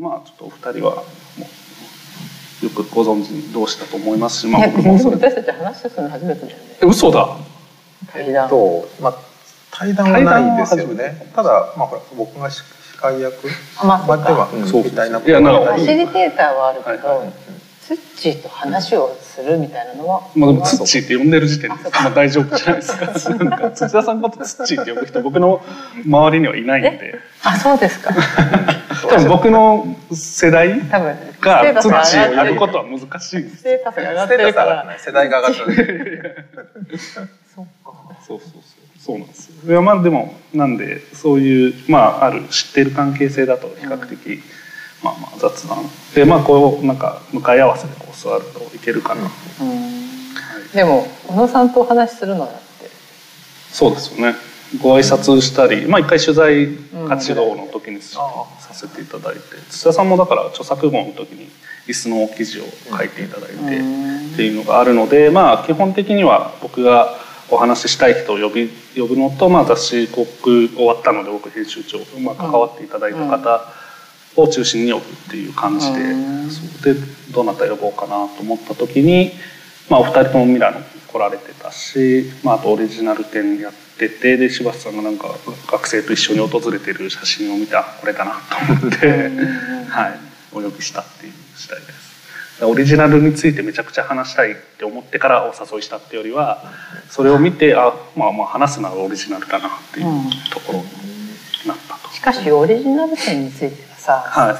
まあちょっとお二人はよくご存知同士だと思いますし、まあ僕もそれ私たち話すの初めてだよねえ嘘だ。対談。と、まあ、対談はないですよね。ただ、まあ、ほら、僕が司会役あまあそうか。までは、うん。そうみたいなこいやなんかファシリテーターはあるけど、はいはいツッチーと話をするみたいなのは、まあでもツッチーって呼んでる時点でまあ大丈夫じゃないですか。なんか土田さんのことツッチーって呼ぶ人僕の周りにはいないんで。あそうですか。多分僕の世代多分がツッチーをが上がってる呼ぶことは難しいんです。ステータスが上がってるから。世代が上がってる。そっかそうそうそうそう。なんですよ。いやまあでもなんでそういうまあある知っている関係性だと比較的、まあまあ雑談。でまあこうなんか向かい合わせでこう座るといけるかな、うん。でも小野さんとお話しするのだって。そうですよね。ご挨拶したり、まあ一回取材活動の時にさあせていただいて土田さんもだから著作本の時に椅子の記事を書いていただいて、うん。っていうのがあるのでまあ基本的には僕がお話ししたい人を呼び呼ぶのと、まあ、雑誌広告終わったので僕編集長、まあ、関わっていただいた方を中心に呼ぶっていう感じで、でどなた呼ぼうかなと思った時に、まあ、お二人ともミラノに来られてたし、まあ、あとオリジナル展やっててで柴田さんがなんか学生と一緒に訪れてる写真を見てあこれかなと思って、はい、お呼びしたっていう次第です。オリジナルについてめちゃくちゃ話したいって思ってからお誘いしたってよりはそれを見てあまあまあ話すならオリジナルだなっていうところになったと、しかしオリジナル展についてはさ、はい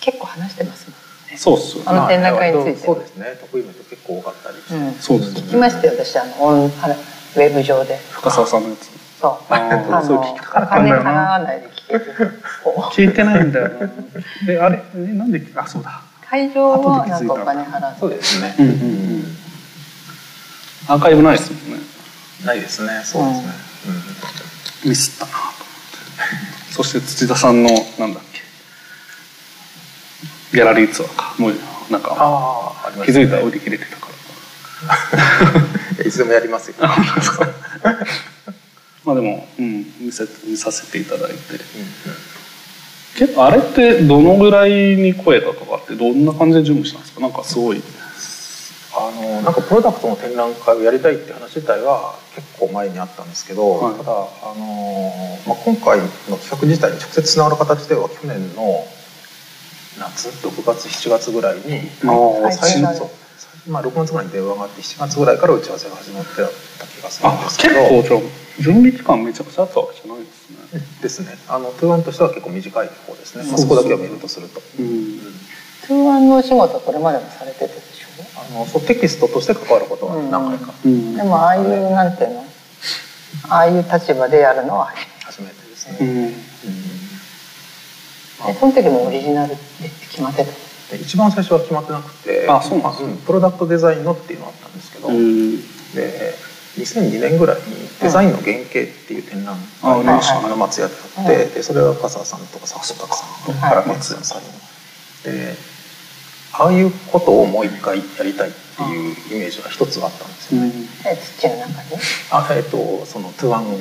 結構話してますもんねそうっすあの展覧会についてそうですね。得意な人結構多かったりして。うんそうですよね聞きましたよ私あのオンウェブ上で深澤さんのやつそうあそうの聞きたかったん金だよな払わないで聞け聞いてないんだよなえあれえなんであそうだ会場はなんかお金払うそうですね。うんうんうんアーカイブないですもんねないですね。そうですね。ミスったなと思ってそして土田さんのなんだっけギャラリーツアーか。もうなんか気づいたら売り切れてたから。いつでもやりますよ。まあでも、うん、見せ見させていただいて。結構あれってどのぐらいに声だとかってどんな感じで準備したんですか？なんかすごい。あのなんかプロダクトの展覧会をやりたいって話自体は結構前にあったんですけど、はい。ただあの、まあ、今回の企画自体に直接つながる形では去年の夏6月7月ぐらいにああ最初そうまあ、6月ぐらいに電話があって7月ぐらいから打ち合わせが始まってた気がするんあですけ結ど構じゃあ準備期間めちゃくちゃあったわけじゃないですね。ですね。あのトゥーワンとしては結構短い方ですね、まあ、そそう。そうこだけを見るとすると。うん。トゥーワンのお仕事はこれまでもされてたでしあのそうテキストとして関わることは何回か。うん。ょでもああいうなんていうの？ああいう立場でやるのは初めて。初めてですね。うんうんでその時もオリジナルって決まってた。で一番最初は決まってなくてあそうなんですプロダクトデザインのっていうのがあったんですけど、うん。で2002年ぐらいにデザインの原型っていう展覧あ会が松屋であって、でそれは笠沢さんとか佐藤隆さんとはい。原松屋さんに。でああいうことをもう一回やりたいっていうイメージが一つあったんですよ。ね。え土の中にあえっ、とそのトゥワンの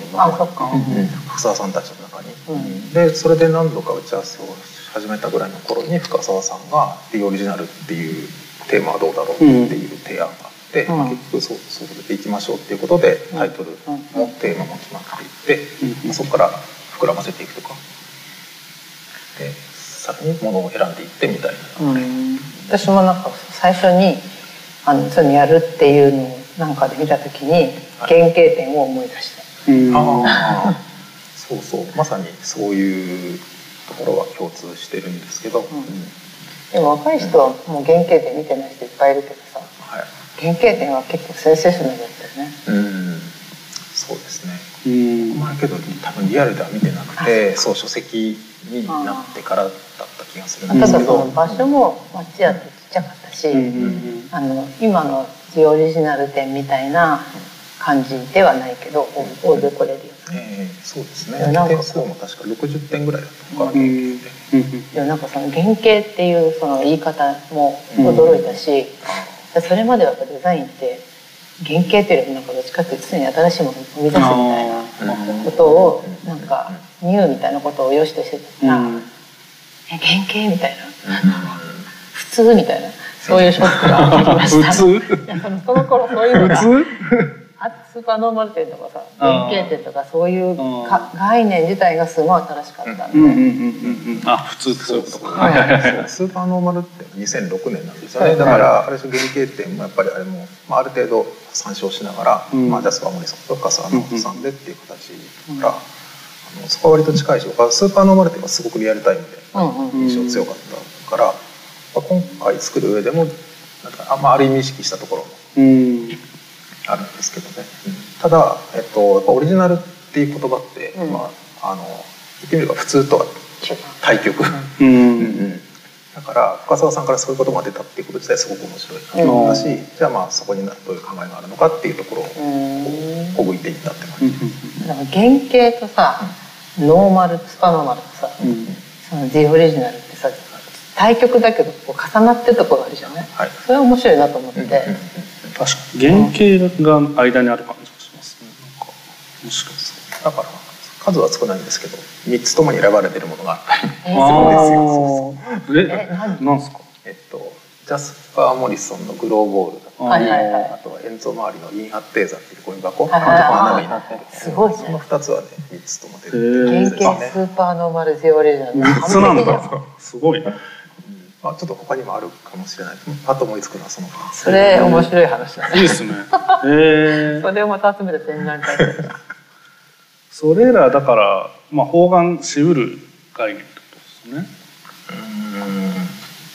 さんたちの中に、うん。でそれで何度か打ち合わせを始めたぐらいの頃に深澤さんが「The オリジナル」っていうテーマはどうだろうっていう提案があって、うん。まあ結局そうそれでいきましょうっていうことでタイトルもテーマも決まっていって、うん。まあそこから膨らませていくとか。でさらにものを選んでいってみたいな流れ、私もなんか最初にあのそういうのやるっていうのをなんかで見た時に原型点を思い出した。うん。ああそうそう。まさにそういうところは共通してるんですけど、うん。でも若い人はもう原型点見てない人いっぱいいるけどさはい。原型点は結構センセーショナルだったよね。うん。そうですね。うん。まあけど多分リアルでは見てなくてそう書籍になってからだった気がするんですけど。その場所も町屋ってちっちゃかったし、うんあの今のジオリジナル店みたいな感じではないけど大大勢来れるよええそうですね。いやなんか点数も確か60点ぐらいだったのかな、うん。でもなんかその原型っていうその言い方も驚いたし、それまではやっぱデザインって原型っていうよりもなんかどっちかっていうと常に新しいものを生み出すみたいなうんことをなんかニューみたいなことを良しとしてた。ら、うん。え原型みたいな。普通みたいな。そういうショックが起きました。その頃そういうのが普通？あスーパーノーマル店とかさ原型店とかそういうかあ概念自体がすごい新しかったんで、うんうんうんうんうん。あ普通ってそういうことか。はい。はいはいはいそうスーパーノーマルって2006年なんですよね。だからあれ原型店もやっぱりあれも、まあ、ある程度参照しながら、うん。まあ、ジャスパー・モリソンとかサーノートさんでっていう形から、あのそこは割と近いしスーパーノーマル店がすごくリアルタイムで印象強かったから、まあ、今回作る上でもなんかあ,、まあ、ある意味意識したところもうん。あるんですけどね、ただ、えっと、やっぱオリジナルっていう言葉って、うん。まあ、あの言ってみれば普通とは対極、うん。うん。だから深澤さんからそういう言葉が出たっていうこと自体すごく面白いなと思ったし、うん。じゃあまあそこにどういう考えがあるのかっていうところをうーんほぐいていったって感じ、だから原型とさノーマルスパノーマルとさ、うん。その The オリジナルってさ対極だけどこう重なってるところあるじゃない？はい。それは面白いなと思って、うん確かに原型が間にある感じがしますねだから数は少ないんですけど3つともに選ばれてるものが。あったりえー あー。ええ何なんですか？えっとジャスパー・モリソンのグローボールはいはいはい。あとはエンゾ周りのインハッテーザっていうゴミ箱。はいあのとこのはいはい中になってるすごいね。その2つはね3つとも出てる。んです型ねスーパーノーマル The オリジナル3つなんだ。すごいまあ、ちょっと他にもあるかもしれない。あと思いつくのはその2つそれ面白い話だね。いいですね。へえそれをまた集めて展覧会。でそれらだからまあ包含しうる概念ってことですね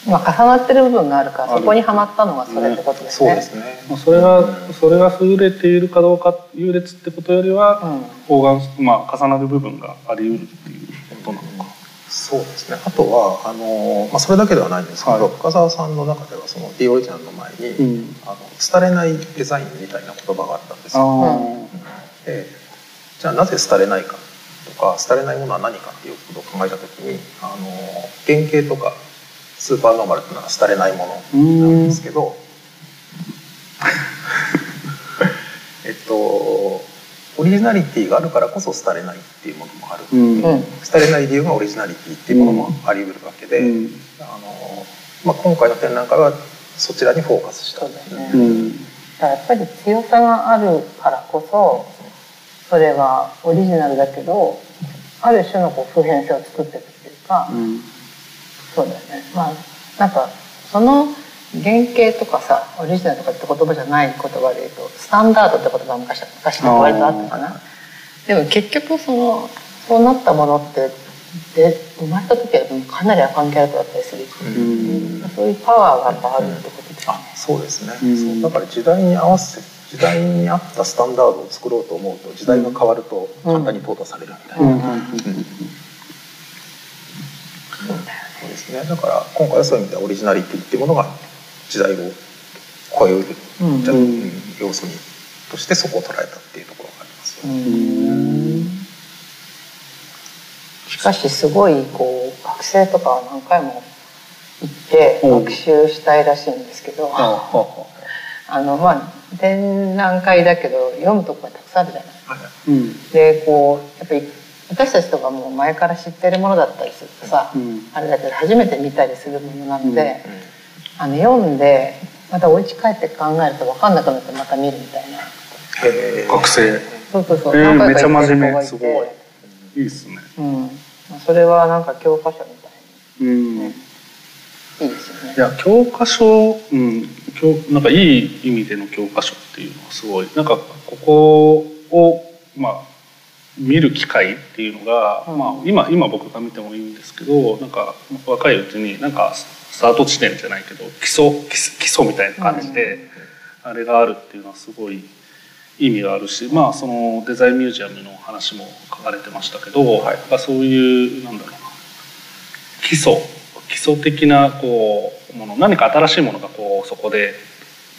まあ重なってる部分があるからそこにはまったのがそれってことですね。そうですね。まあそれがそれが優れているかどうか優劣ってことよりはうん。まあ重なる部分があり得るっていうことなのか。そうですね。あとはあの、まあ、それだけではないんですけど、はい。深澤さんの中ではその D オリジナルの前に、うん。あの廃れないデザインみたいな言葉があったんですよ。あでじゃあなぜ廃れないかとか廃れないものは何かっていうことを考えた時にあの原型とかスーパーノーマルっていうのは廃れないものなんですけど えっとオリジナリティがあるからこそ廃れないっていうものもある、うんうん。廃れない理由がオリジナリティっていうものもあり得るわけで、うん。あのまあ、今回の展覧会はそちらにフォーカスしたそうですね。うん。だからやっぱり強さがあるからこそそれがオリジナルだけどある種のこう普遍性を作ってるっていうか、うんそうだよね。まあなんかその原型とかさオリジナルとかって言葉じゃない言葉で言うとスタンダードって言葉が昔昔の割とあったかな。でも結局そのそうなったものってで生まれた時はかなりアカンキャラクターだったりする、うん。そういうパワーがやっぱあるってことですよあね。そうですね、うだから時代に合わせ時代に合ったスタンダードを作ろうと思うと時代が変わると簡単に淘汰されるみたいな、ですね。だから今回はそういう意味ではオリジナリティっていうものが時代を超える、うん。じゃうんうん要素にとしてそこを捉えたっていうところがあります。よね。しかしすごいこう学生とかは何回も行ってうん。学習したいらしいんですけど、はあはあのまあ展覧会だけど読むとこがたくさんあるじゃない。あうん。でこうやっぱり私たちとかも前から知ってるものだったりするとさ、うん。あれだけど初めて見たりするものなので、うんあの読んでまたお家帰って考えると分かんなくなってまた見るみたいな。学生そうそうそう。えーめっちゃ真面目。すごい。いいっすね。うん。まあそれはなんか教科書みたいうん。にいいですよね。い。や教科書うん。教なんかいい意味での教科書っていうのはすごい。なんかここをまあ見る機会っていうのが、うん。まあ、今今僕が見てもいいんですけどなんか若いうちになんかスタート地点じゃないけど基礎基礎みたいな感じで、あれがあるっていうのはすごい意味があるしまあそのデザインミュージアムの話も書かれてましたけど、はい。まあそういうなんだろうな基礎基礎的なこうもの何か新しいものがこうそこで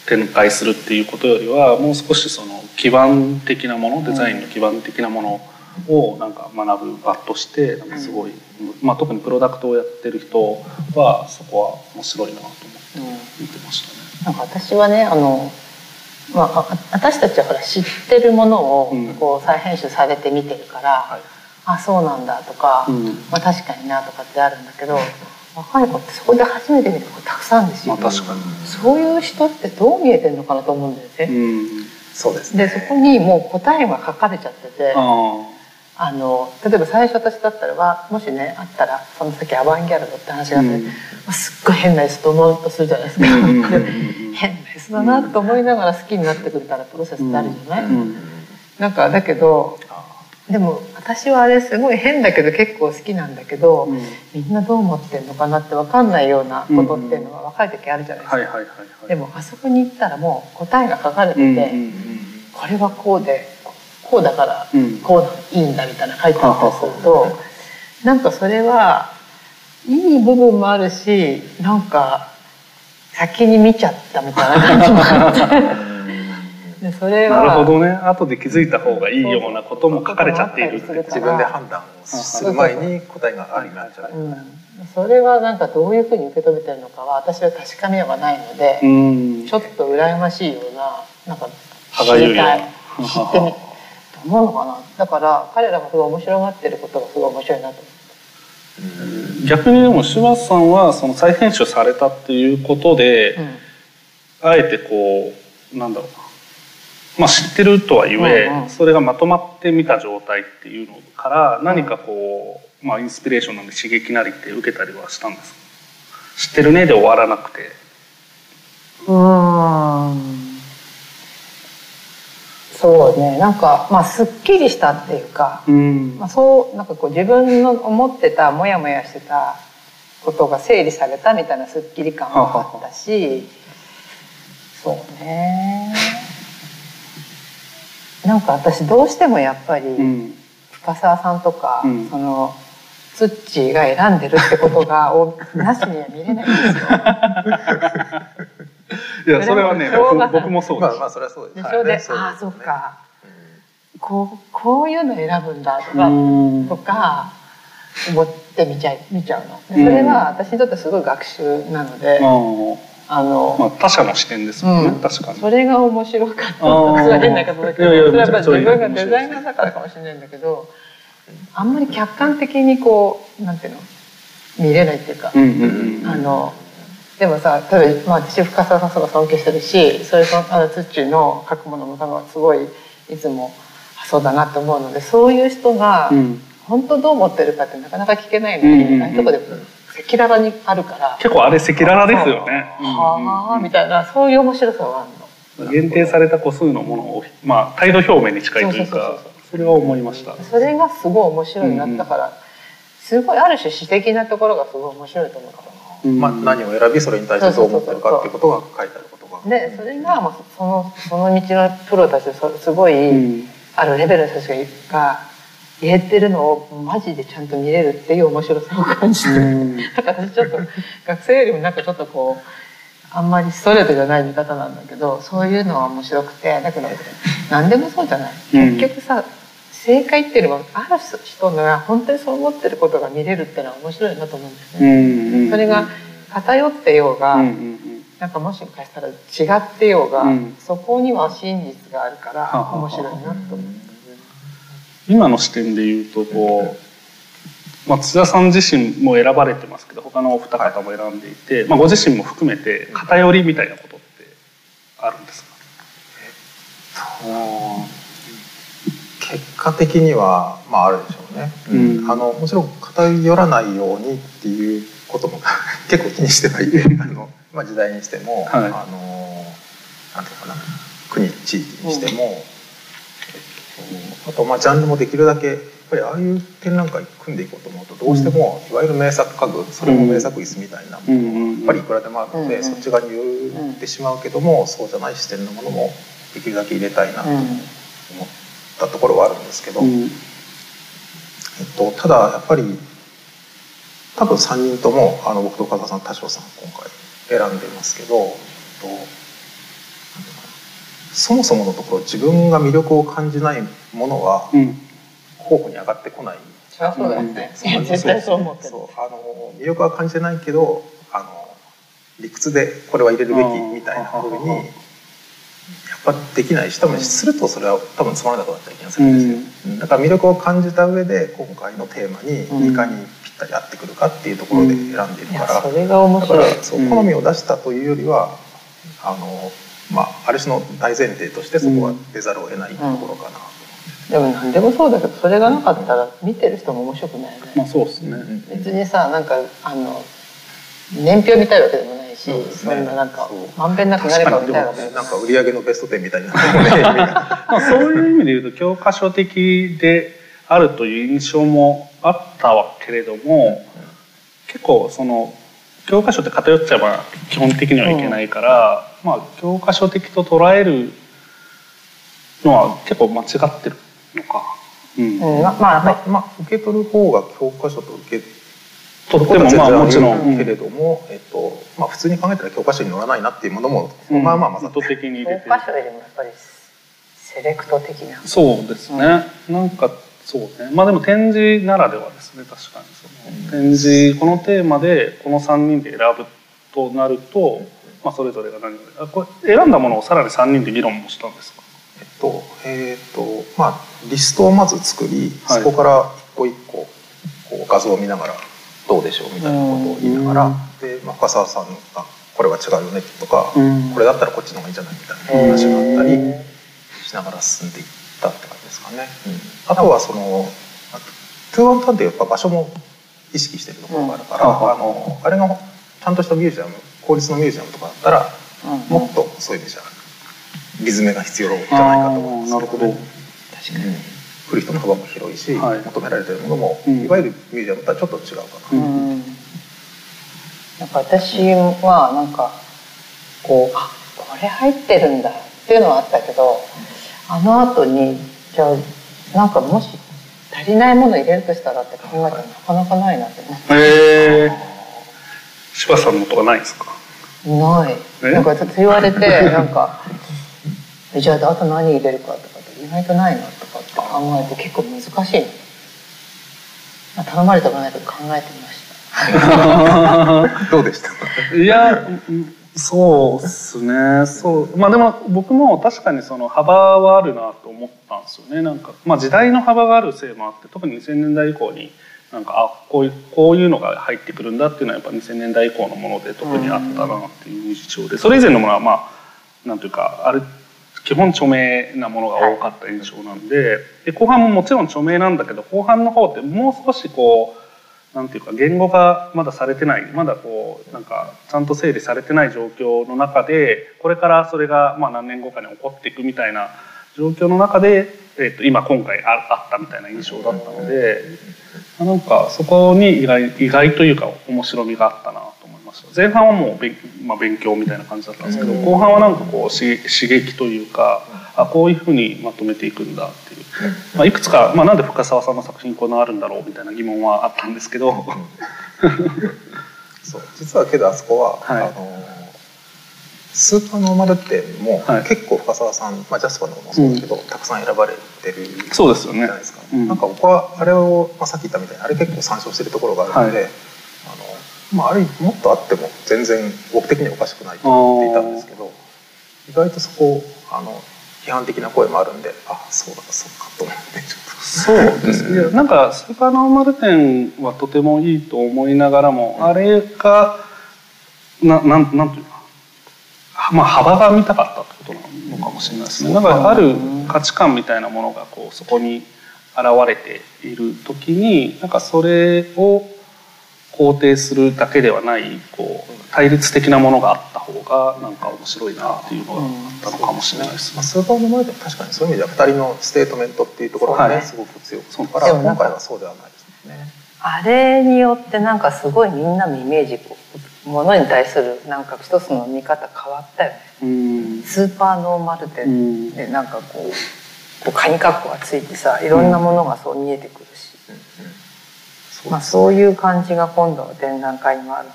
展開するっていうことよりはもう少しその基盤的なものデザインの基盤的なものをなんか学ぶ場としてなんかすごい、まあ、特にプロダクトをやってる人はそこは面白いなと思ってうん。見てましたね。なんか私はねあの、まあ、あ私たちはほら知ってるものをうん。こう再編集されて見てるから、はい。あそうなんだとか、うん。まあ、確かになとかってあるんだけど 若い子ってそこで初めて見る子たくさんですよ、まあ確かに。そういう人ってどう見えてるのかなと思うんだよね、うんそうですねでそこにもう答えが書かれちゃっててああの例えば最初私だったらはもしねあったらその先アバンギャルドって話があって、うん。まあすっごい変な椅子と思うとするじゃないですか、うん変な椅子だなと思いながら好きになってくれたらプロセスってあるじゃない、うんなんかだけどあでも私はあれすごい変だけど結構好きなんだけど、うん。みんなどう思ってんのかなって分かんないようなことっていうのが若い時あるじゃないですか、でもあそこに行ったらもう答えが書かれてて、これはこうでこうだからうん。こういいんだみたいな書いてあったりするとなんかそれはいい部分もあるしなんか先に見ちゃったみたいな感じもあって。でそれはなるほどね。後で気づいた方がいいようなことも書かれちゃっているって自分で判断をする前に答えがありになっちゃう。うん、それはなんかどういうふうに受け止めてるのかは私は確かめようがないので、うん。ちょっと羨ましいようななんか知りたい。知ってみと思うのかな？だから彼らがすごい面白がってることがすごい面白いなと逆にでも柴田さんはその再編集されたっていうことで、思う、あえてこうなんだろうな。まあ知ってるとはいえ、うんうん。それがまとまってみた状態っていうのから何かこう、まあ、インスピレーションなり刺激なりって受けたりはしたんですか？知ってるねで終わらなくて。うん、うんそうね。なんかまあすっきりしたっていうか、うん。まあ、そうなんかこう自分の思ってたモヤモヤしてたことが整理されたみたいなすっきり感はあったしそうね。なんか私どうしてもやっぱりうん。深澤さんとか、うん。そのツッチーが選んでるってことがおなしには見れないんですよ。いやそれはね僕もそうです、まあまあそれはそうです。でしょで、ああそっですね。か。こうこういうの選ぶんだとか、うん。とか思って見ちゃい見ちゃうの。それは私にとってすごい学習なので、あの、まあ、他者の視点ですもんね、うん。確かに。それが面白かった。それは変な言い方だけどいやいやそれはやっぱり自分がデザイナーだからかもしれないんだけどあんまり客観的にこうなんていうの見れないっていうか、うんうんうん。あのでもさ例えば、まあ、私深澤さんすごい尊敬してるしそれとあのツッチーの書くものもすごいいつもあそうだなと思うのでそういう人がうん。本当どう思ってるかってなかなか聞けないのに、うんうんうん。ああいうとこで赤裸々にあるから。結構あれ赤裸々ですよね、はあみたいなそういう面白さはあるの。限定された個数のものを、まあ、態度表明に近いというかそれは思いました。それがすごい面白いなったから、すごいある種詩的なところがすごい面白いと思ったうんまあ、何を選びそれに対してどう思ってるかっていうことが書いてあることが。でそれが、まあ、そのその道のプロたちそすごい、うん。あるレベルの人たちが言えてるのをマジでちゃんと見れるっていう面白さを感じて、うん。だから私ちょっと学生よりもなんかちょっとこうあんまりストレートじゃない見方なんだけどそういうのは面白くて。だけど何でもそうじゃない、うん。結局さ正解っていうのはある人が本当にそう思ってることが見れるっていうのは面白いなと思うんですうね。それが偏ってようが、うんうんうん。なんかもしかしたら違ってようが、うん。そこには真実があるから面白いなと思って。今の視点で言うとこう、まあ、津田さん自身も選ばれてますけど他のお二方も選んでいて、まあ、ご自身も含めて偏りみたいなことってあるんですか、結果的にはまああるでしょうね、うん。あのもちろん偏らないようにっていうことも結構気にしてはい。て あの、まあ、時代にしても、はい。あのなんていうかな。国地域にしても、えっと、あとまあジャンルもできるだけやっぱりああいう展覧会組んでいこうと思うとどうしてもいわゆる名作家具それも名作椅子みたいなものがやっぱりいくらでもあるので、うん。そっち側に寄ってしまうけども、そうじゃない視点のものもできるだけ入れたいなと思ったところはあるんですけど、うんえっと、ただやっぱり多分3人ともあの僕と岡田さん田代さん今回選んでますけど、えっとそもそものところ自分が魅力を感じないものはうん候補に上がってこない。そりゃそうだよね。そう絶対そう思ってる。そうあの魅力は感じてないけどあの理屈でこれは入れるべきみたいな風にぱできないし多分するとそれは多分つまらなくなっちゃう気がするんですよ、だから魅力を感じた上で今回のテーマにいかにぴったり合ってくるかっていうところで選んでいるから、それが面だか白いらそう好みを出したというよりはあのまあある種の大前提としてそこは出ざるを得ないところかな。と、でも何でもそうだけどそれがなかったら見てる人も面白くないよね、まあそうですね、別にさなんかあの年表見たいわけでもないしそうですそねんななんかまんべんなく何か見たいわけでもなんか売り上げのベスト10みたいな。まあ、そういう意味で言うと教科書的であるという印象もあったわけれども結構その教科書って偏っちゃえば基本的にはいけないから、まあ教科書的と捉えるのは結構間違ってるのか。うん。うん、ままあまあ、まあ、受け取る方が教科書と受けとってもまあもちろん、けれども、えっとまあ、普通に考えたら教科書に載らないなっていうものも、うん。まあまあ混ざって意図的に入れてる。教科書よりもやっぱりセレクト的な。そうですね、なんかそうね。まあでも展示ならではですね。確かに。その展示このテーマでこの3人で選ぶとなると、まあ、それぞれが何をあこれ選んだものをさらに3人で議論もしたんですか？えっとえっとまあリストをまず作り、はい。そこから一個一個こう画像を見ながらどうでしょうみたいなことを言いながら、うん。で、まあ、深澤さんがこれは違うよねとか、うん。これだったらこっちの方がいいんじゃないみたいな話があったりしながら進んでいったって感じですかね。あとはそのトゥーワンタンってやっぱ場所も意識してるところがあるから、うん。あのあれがちゃんとしたミュージアム公立のミュージアムとかだったら、うん。もっとそういう意味じゃリズムが必要じゃないかと思うんですあーなるほど。確かに、来る人の幅も広いし、はい。求められてるものも、うん。いわゆるミュージアムとはちょっと違うかな、うん。うんなんか私はなんかこうあこれ入ってるんだっていうのはあったけどあの後にじゃあなんかもし足りないもの入れるとしたらって考えたらなかなかないなって思ってへえ柴さんのとかないですか？ない。え？なんかちょっと言われてなんかえ じゃああと何入れるかとかって意外とないなって考えて結構難しい。の、まあ、頼まれたくないけど考えてみました。どうでした？いやうんそうですね。そう。まあでも僕も確かにその幅はあるなと思ったんですよね。なんか、まあ、時代の幅があるせいもあって特に2000年代以降になんかあこういうこういうのが入ってくるんだっていうのはやっぱ2000年代以降のもので特にあったなっていう印象でそれ以前のものはまあなんていうかある基本著名なものが多かった印象なんでで後半ももちろん著名なんだけど後半の方ってもう少しこうなんていうか言語がまだされてないまだこうなんかちゃんと整理されてない状況の中でこれからそれがまあ何年後かに起こっていくみたいな状況の中で、えっと今今回ああったみたいな印象だったのでなんかそこに意外意外というか面白みがあったな。前半はもう勉,、まあ、勉強みたいな感じだったんですけど後半はなんかこうし刺激というかあこういうふうにまとめていくんだっていう、まあ、いくつか、まあ、なんで深澤さんの作品こうなるんだろうみたいな疑問はあったんですけど、そう。実はけどあそこは、はい。あのスーパーノーマル展もはい。結構深澤さん、まあ、ジャスパーのもそうだけど、たくさん選ばれてるそうですよね。じゃないですか、うん。なんか僕はあれを、まあ、さっき言ったみたいにあれ結構参照してるところがあるので、はい。あのまあ、あれもっとあっても全然僕的にはおかしくないと思っていたんですけど意外とそこあの批判的な声もあるんであそうだそうかと思ってちょっと。そうですね。なんかスーパーノーマル展はとてもいいと思いながらも、あれがななんなんというかまあ幅が見たかったってことなのかもしれないですね。なんかある価値観みたいなものがこうそこに現れている時になんかそれを肯定するだけではないこう対立的なものがあった方がなんか面白いなっていうのがあったのかもしれないですまあ、ね。スーパーノーマル展確かにそういう意味では2人のステートメントっていうところがね、はい。すごく強くそうから今回はそうではないですね。あれによってなんかすごいみんなのイメージこうものに対するなんか一つの見方変わったよね。うん。スーパーノーマルう店んでなんかこうこうカニカッコがついてさいろんなものがそう見えてくる。し、まあ、そういう感じが今度の展覧会にもある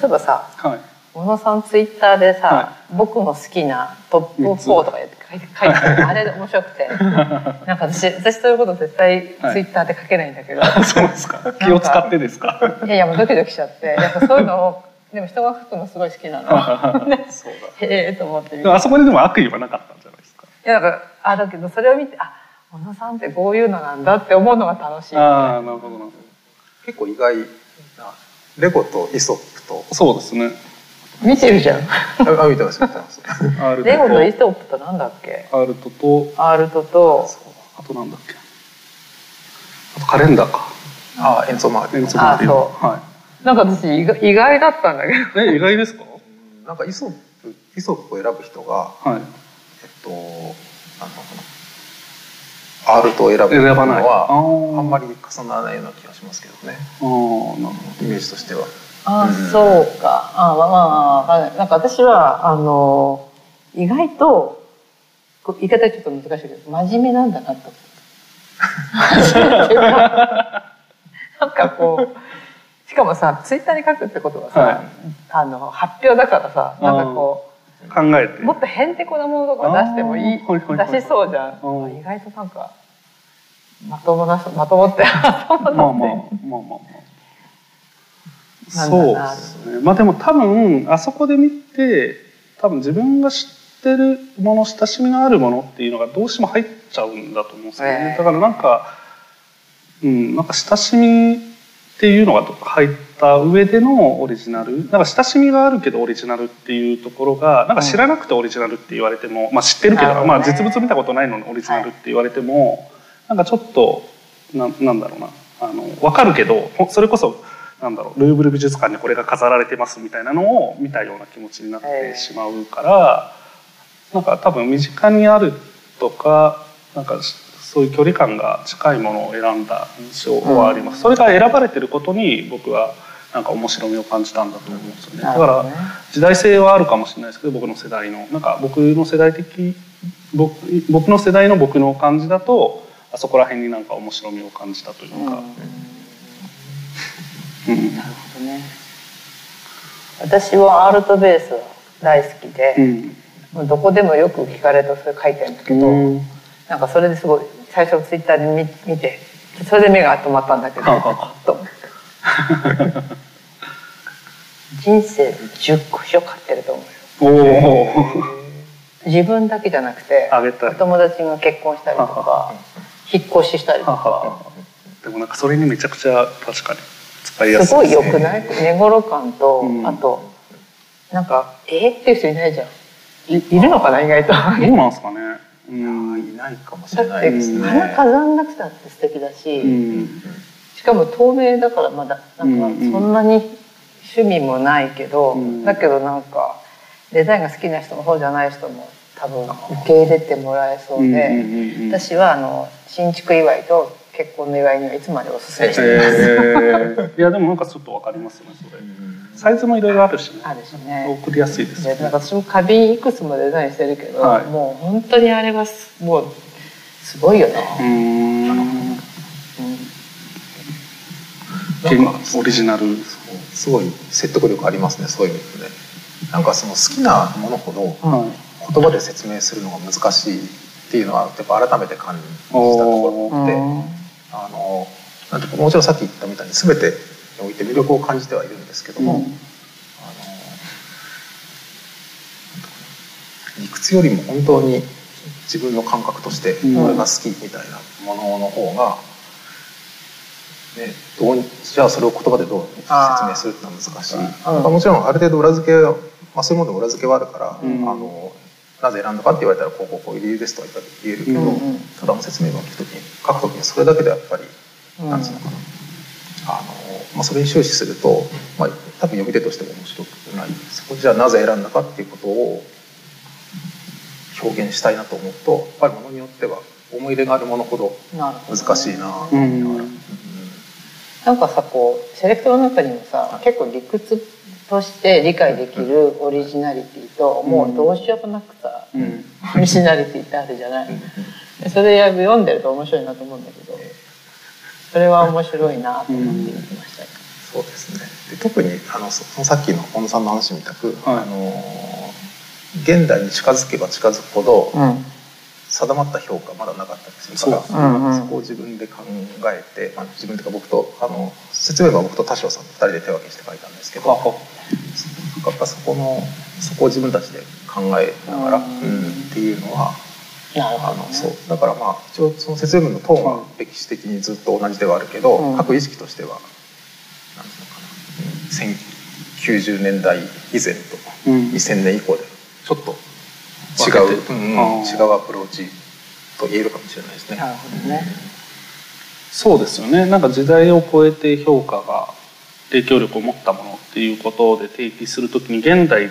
そういえばさはい。小野さんツイッターでさ、は僕の好きなトップ4とかやって書いて書いて あれ面白くて。なんか私私そういうこと絶対ツイッターで書けないんだけど、そうですか。気を使ってですか？いやいやもうドキドキしちゃって。やっぱそういうのをでも人が書くのすごい好きなの。そうへえと思ってあそこででも悪意はなかったんじゃないですか？いやだからあだけどそれを見てあ小野さんってこういうのなんだって思うのが楽しい。ああなるほどなるほ結構意外な。レゴとイソップと。どそうですね。見てるじゃん。あ見てます見てます。レゴとイトソップとなんだっけ？とアールトと。アールトと。あとなんだっけ？あとカレンダーか。あ演奏もある演奏もあるよあはなんか私意外意外だったんだけど。いえ意外ですか？なんかイソップイソップを選ぶ人がはい。えっとなんだろうな R と選ぶの選ばない。はあんまり重ならないような気がしますけどね。イメージとしては。あうん。そうか。あまあまあわかんない。なんか私はあの意外とこう言い方ちょっと難しいけど真面目なんだなと。思って真面目っていうかなんかこうしかもさツイッターに書くってことはさ、はい。あの発表だからさなんかこど考えて。うもっとへんてこなものとか出してもいい。出しそうじゃん。うん。意外となんかまともな まともってまともだってまあ。まあまあ。まあまあそうですね。まあでも多分あそこで見て多分自分が知ってるもの親しみのあるものっていうのがどうしても入っちゃうんだと思うんですよね、ええ。だからなんかうんなんか親しみっていうのが入った上でのオリジナル。なんか親しみがあるけどオリジナルっていうところがなんか知らなくてオリジナルって言われても、まあ知ってるけどね。まあ実物見たことないのにオリジナルって言われても、なんかちょっとななんだろうな。あの分かるけどほそれこそなんだろうルーブル美術館にこれが飾られてますみたいなのを見たような気持ちになってしまうから、なんか多分身近にあるとかなんかそういう距離感が近いものを選んだ印象はあります、それが選ばれてることに僕はなんか面白みを感じたんだと思うんですよね。だから時代性はあるかもしれないですけど僕の世代のなんか僕の世代的僕僕の世代の僕の感じだとあそこら辺になんか面白みを感じたといううんか、うんなるほどね。私はアールトベースは大好きで、うんどこでもよく聞かれるとそれ書いてるんだけど、うんなんかそれですごい最初ツイッターで見見てそれで目が止まったんだけどはあはと人生で10個書買ってると思うよ。おお自分だけじゃなくてあげたい。お友達が結婚したりとはか引っ越ししたりとか。でもなんかそれにめちゃくちゃ確かに使いやすい。すごい良くない？寝頃感と、うん。あとなんかえー、っていう人いないじゃん。いいるのかな意外と。どうなんですかね。ういんないかもしれないですね。花飾んなくたって素敵だし、うんしかも透明だからまだ。なんかうんうん。そんなに趣味もないけど、うん。だけどなんかデザインが好きな人もそうじゃない人も多分受け入れてもらえそうで、うんうんうんうん。私はあの新築祝いと結婚の祝いにはいつまでおすすめしてます、えー、いやでもなんかちょっとわかりますねそれ。サイズもいろいろあるしね。あるしね。送りやすいですよでなんか私も花瓶いくつもデザインしてるけど、はい。もう本当にあれはすもうすごいよね、うーんオリジナル。すごい説得力ありますねそういう意味でね。なんかその好きなものほどはい。言葉で説明するのが難しいっていうのはやっぱ改めて感じたところで、あのなんていうかもちろんさっき言ったみたいに全てにおいて魅力を感じてはいるんですけども、うん。あの理屈よりも本当に自分の感覚としてうん。これが好きみたいなものの方が、ね、どうにじゃあそれを言葉でどう説明するってのは難しい、うん。まあもちろんある程度裏付けは、まあ、そういうもので裏付けはあるから、うん。あのなぜ選んだかって言われたらこうこうこういう理由ですとは言えるけど、うんうん。ただの説明文を聞くときに書くときにそれだけでやっぱりうん。なんつうのかな、あのまあ、それに終始すると、まあ、多分読み手としても面白くない。そこじゃあなぜ選んだかっていうことを表現したいなと思うとやっぱりものによっては思い入れがあるものほど難しいな、ううんんなんかさこうセレクトの中にもさ結構理屈として理解できるオリジナリティともうどうしようもなくさ、うん。オリジナリティってあるじゃない、でそれ読んでると面白いなと思うんだけどそれは面白いなと思って見てました、そうですね。で特にあのそそのさっきの小野さんの話みたく、はい。あの現代に近づけば近づくほど、うん定まった評価まだなかったりするからそう。うんうん。そこを自分で考えて、まあ、自分というか僕とあの説明は僕と田代さんと2人で手分けして書いたんですけどやっぱそこのそこを自分たちで考えながら、うん。うんっていうのはね、あのそう。だからまあ一応その説明文のトーンは歴史的にずっと同じではあるけど、うん。各意識としてはなんていうのかな、うん、1090年代以前とうん。2000年以降でちょっと違う、てうん。違うアプローチと言えるかもしれないですね。なるほどね。そうですよね。なんか時代を超えて評価が影響力を持ったものっていうことで定義するときに現代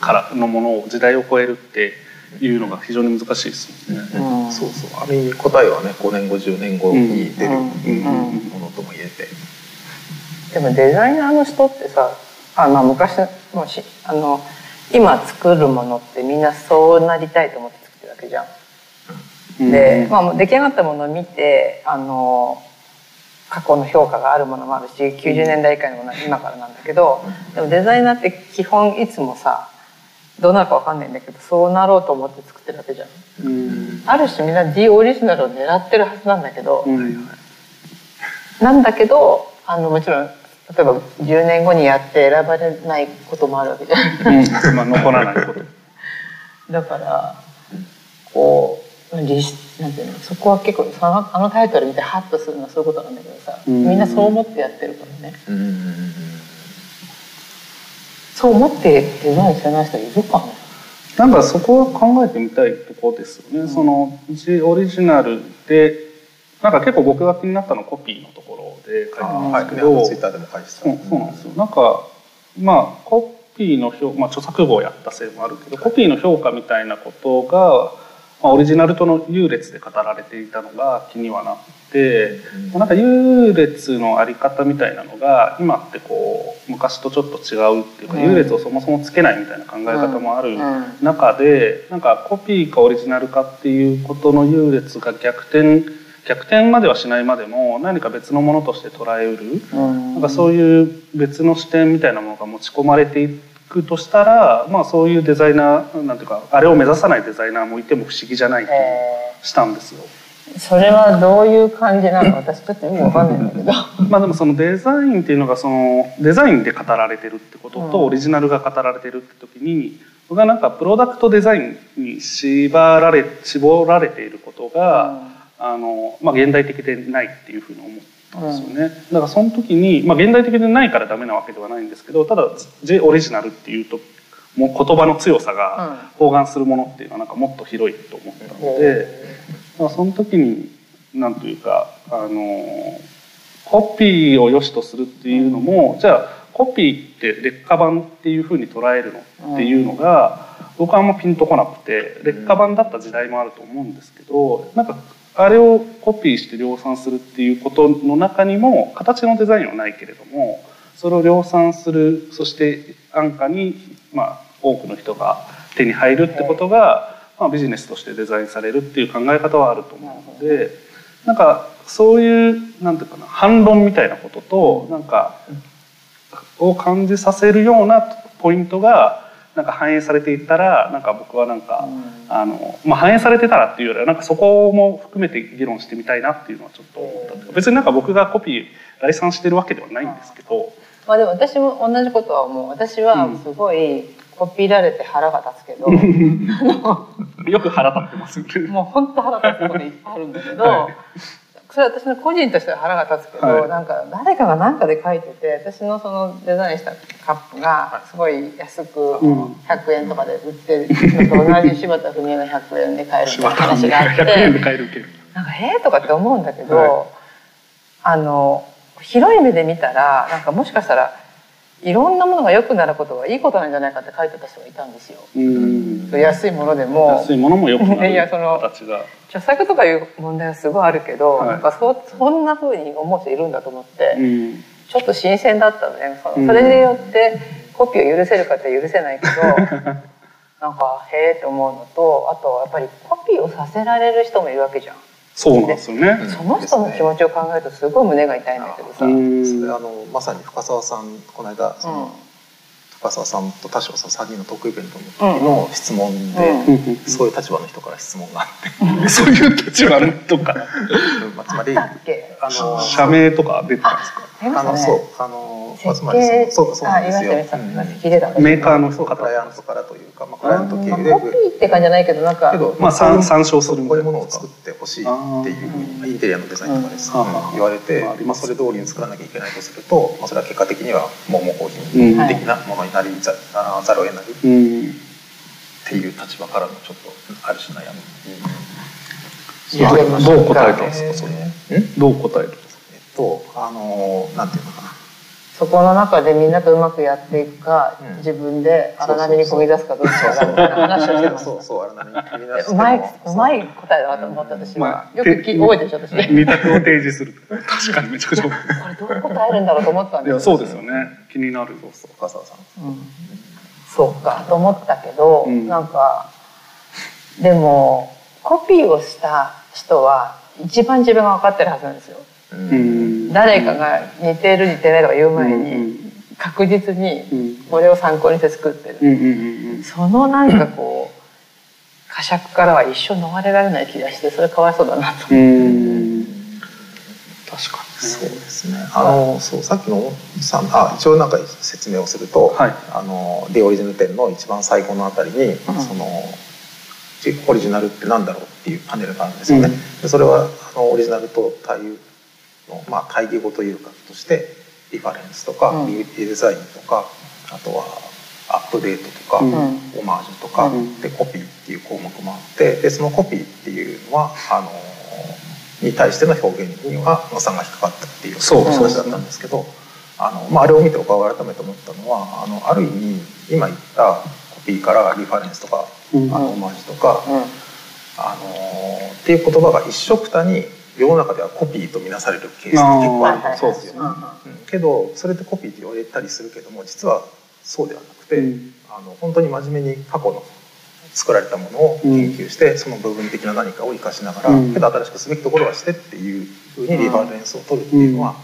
からのものを時代を超えるっていうのが非常に難しいですよね。うん。うんそうそう。ある意味答えはね5年後10年後に出るものとも言えて、でもデザイナーの人ってさあ、まあ、昔もしあの今作るものってみんなそうなりたいと思って作ってるわけじゃん。で、まあ、もう出来上がったものを見てあの過去の評価があるものもあるし90年代以下のものは今からなんだけどでもデザイナーって基本いつもさどうなるかわかんないんだけどそうなろうと思って作ってるわけじゃん。うんある種みんな D オリジナルを狙ってるはずなんだけど、うんなんだけどあのもちろん例えば10年後にやって選ばれないこともあるわけじゃん。うんまあ残らないこと。だからこうなんていうのそこは結構そのあのタイトル見てハッとするのはそういうことなんだけどさうんみんなそう思ってやってるからねうんそう思ってデザインしてない人いるかねなんかそこは考えてみたいところですよね。そのジオリジナルでなんか結構僕が気になったのはコピーのところで書いてますけど、ツイッターでも書いてた、そうそうなんですよ。なんかまあコピーの評まあ著作語をやったせいもあるけど、コピーの評価みたいなことが、まあ、オリジナルとの優劣で語られていたのが気にはなって、うん。なんか優劣のあり方みたいなのが今ってこう昔とちょっと違うっていうか、うん。優劣をそもそもつけないみたいな考え方もあるうん。中で、なんかコピーかオリジナルかっていうことの優劣が逆転逆転まではしないまでも何か別のものとして捉えうる。うんなんかそういう別の視点みたいなものが持ち込まれていくとしたら、まあ、そういうデザイナーなんていうかあれを目指さないデザイナーもいても不思議じゃない気したんですよ。ーそれはどういう感じなの私ちょっとよくわかんないんだけど まあでもそのデザインっていうのがそのデザインで語られてるってこととうんオリジナルが語られてるって時に僕はなんかプロダクトデザインに縛られ絞られていることが、あのまあ、現代的でないっていうふうに思ったんですよね。だからその時に、まあ、現代的でないからダメなわけではないんですけどただ J オリジナルっていうともう言葉の強さが包含するものっていうのはなんかもっと広いと思ったので。だからその時になんというかあのコピーを良しとするっていうのも、じゃあコピーって劣化版っていうふうに捉えるのっていうのが、僕はあんまピンとこなくて劣化版だった時代もあると思うんですけどなんかあれをコピーして量産するっていうことの中にも形のデザインはないけれどもそれを量産するそして安価に、まあ、多くの人が手に入るってことが、まあ、ビジネスとしてデザインされるっていう考え方はあると思うのでなんかそういうなんていうかな反論みたいなこととなんかを感じさせるようなポイントがなんか反映されていったらなんか僕はなんか、あのまあ、反映されてたらっていうよりはなんかそこも含めて議論してみたいなっていうのはちょっと思った別になんか僕がコピー来産してるわけではないんですけど、まあでも私も同じことは思う。私はすごいコピーられて腹が立つけど、よく腹立ってます。もう本当腹立つこといっぱいあるんだけど、はそれは私の個人としては腹が立つけど、はい。なんか誰かが何かで書いてて私のそのデザインしたカップがすごい安くうん。100円とかで売ってるのと同じ柴田文江の100円で買えるみたいな話があっ100円でて買えるけど。なんかえーとかって思うんだけど、はあの広い目で見たらなんかもしかしたらいろんなものが良くなることはいいことなんじゃないかって書いてた人がいたんですよ。うん安いものでも安いものもよくなるいやその。著作とかいう問題はすごいあるけど、はいなんかそそんな風に思う人いるんだと思って、うんちょっと新鮮だったのねそうんのそれによってコピーを許せるかって許せないけど なんかへえって思うのとあとはやっぱりコピーをさせられる人もいるわけじゃん。そうなんですよね。その人の気持ちを考えるとすごい胸が痛いんだけどさ。ううん。んそれあのまさに深澤さんこの間その、深澤さんと田代さん3人のトークイベントの時の質問で、うんそういう立場の人から質問があって、そういう立場のとか、まあ、つまりあの社名とか出てたんですか？あのそうあのそうそうなんですよ。メーカーのそう方クライアントからというか、まあ、クライアント経由でまあコピーって感じじゃないけどなんかけど、まあ参参照するこういうものを作ってほしいっていうふうにインテリアのデザインとかです、うんうん。言われて、まあそれ通りに作らなきゃいけないとすると、まあ、それは結果的にはもう模倣品うん。的なものになりざあざるを得ない。っうん。ていう立場からのちょっとある種悩み。いやどう答えたんですか？それ。どう答えるんですか？えっとあのなんていうのかなそこの中でみんなとうまくやっていくか、うん。自分で荒波にこぎ出すかどっちかだみたいな話をしてますそうそう荒波に組み出してうまいもうまい答えだなと思って私は、まあよくき覚えてるでしょ私これ二択を提示する。確かにめちゃくちゃ。どう答えるんだろうと思ったんいですやそうですよね。気になる。そうそう笠原さん。うん。そうかと思ったけど、うん。なんかでもコピーをした人は一番自分が分かってるはずなんですよ。ううん誰かが似てる似てないとか言う前うんうにん。確実にうん。これを参考にして作ってる、うんうんうんそのなんかこう呵責からは一生逃れられない気がしてそれかわいそうだなと。うん。うん確かにそうですね。あの、そう、さっきのさん、あ、一応なんか説明をすると、はい。あの、デオリジナル展の一番最後のあたりに、その。オリジナルってなんだろうっていうパネルがあるんですよね。うん。でそれは、あの、オリジナルと対の、まあ、対義語というか、として。リファレンスとか、うデザインとか、あとは。アップデートとか、うんオマージュとか、うんでコピーっていう項目もあってでそのコピーっていうのはあのに対しての表現には野さんが引っかかったっていうそう話だったんですけどあの、まあ、あれを見て僕は改めて思ったのはあのある意味今言ったコピーからリファレンスとか、うんあのオマージュとか、うんあのっていう言葉が一緒くたに世の中ではコピーとみなされるケースって結構あるんですよ。そうですようん。うん。けどそれってコピーって言われたりするけども実はそうではなくて、うん。あの本当に真面目に過去の作られたものを研究して、その部分的な何かを生かしながら、うん。けど新しくすべきところはしてっていうふうにリファレンスを取るっていうのは、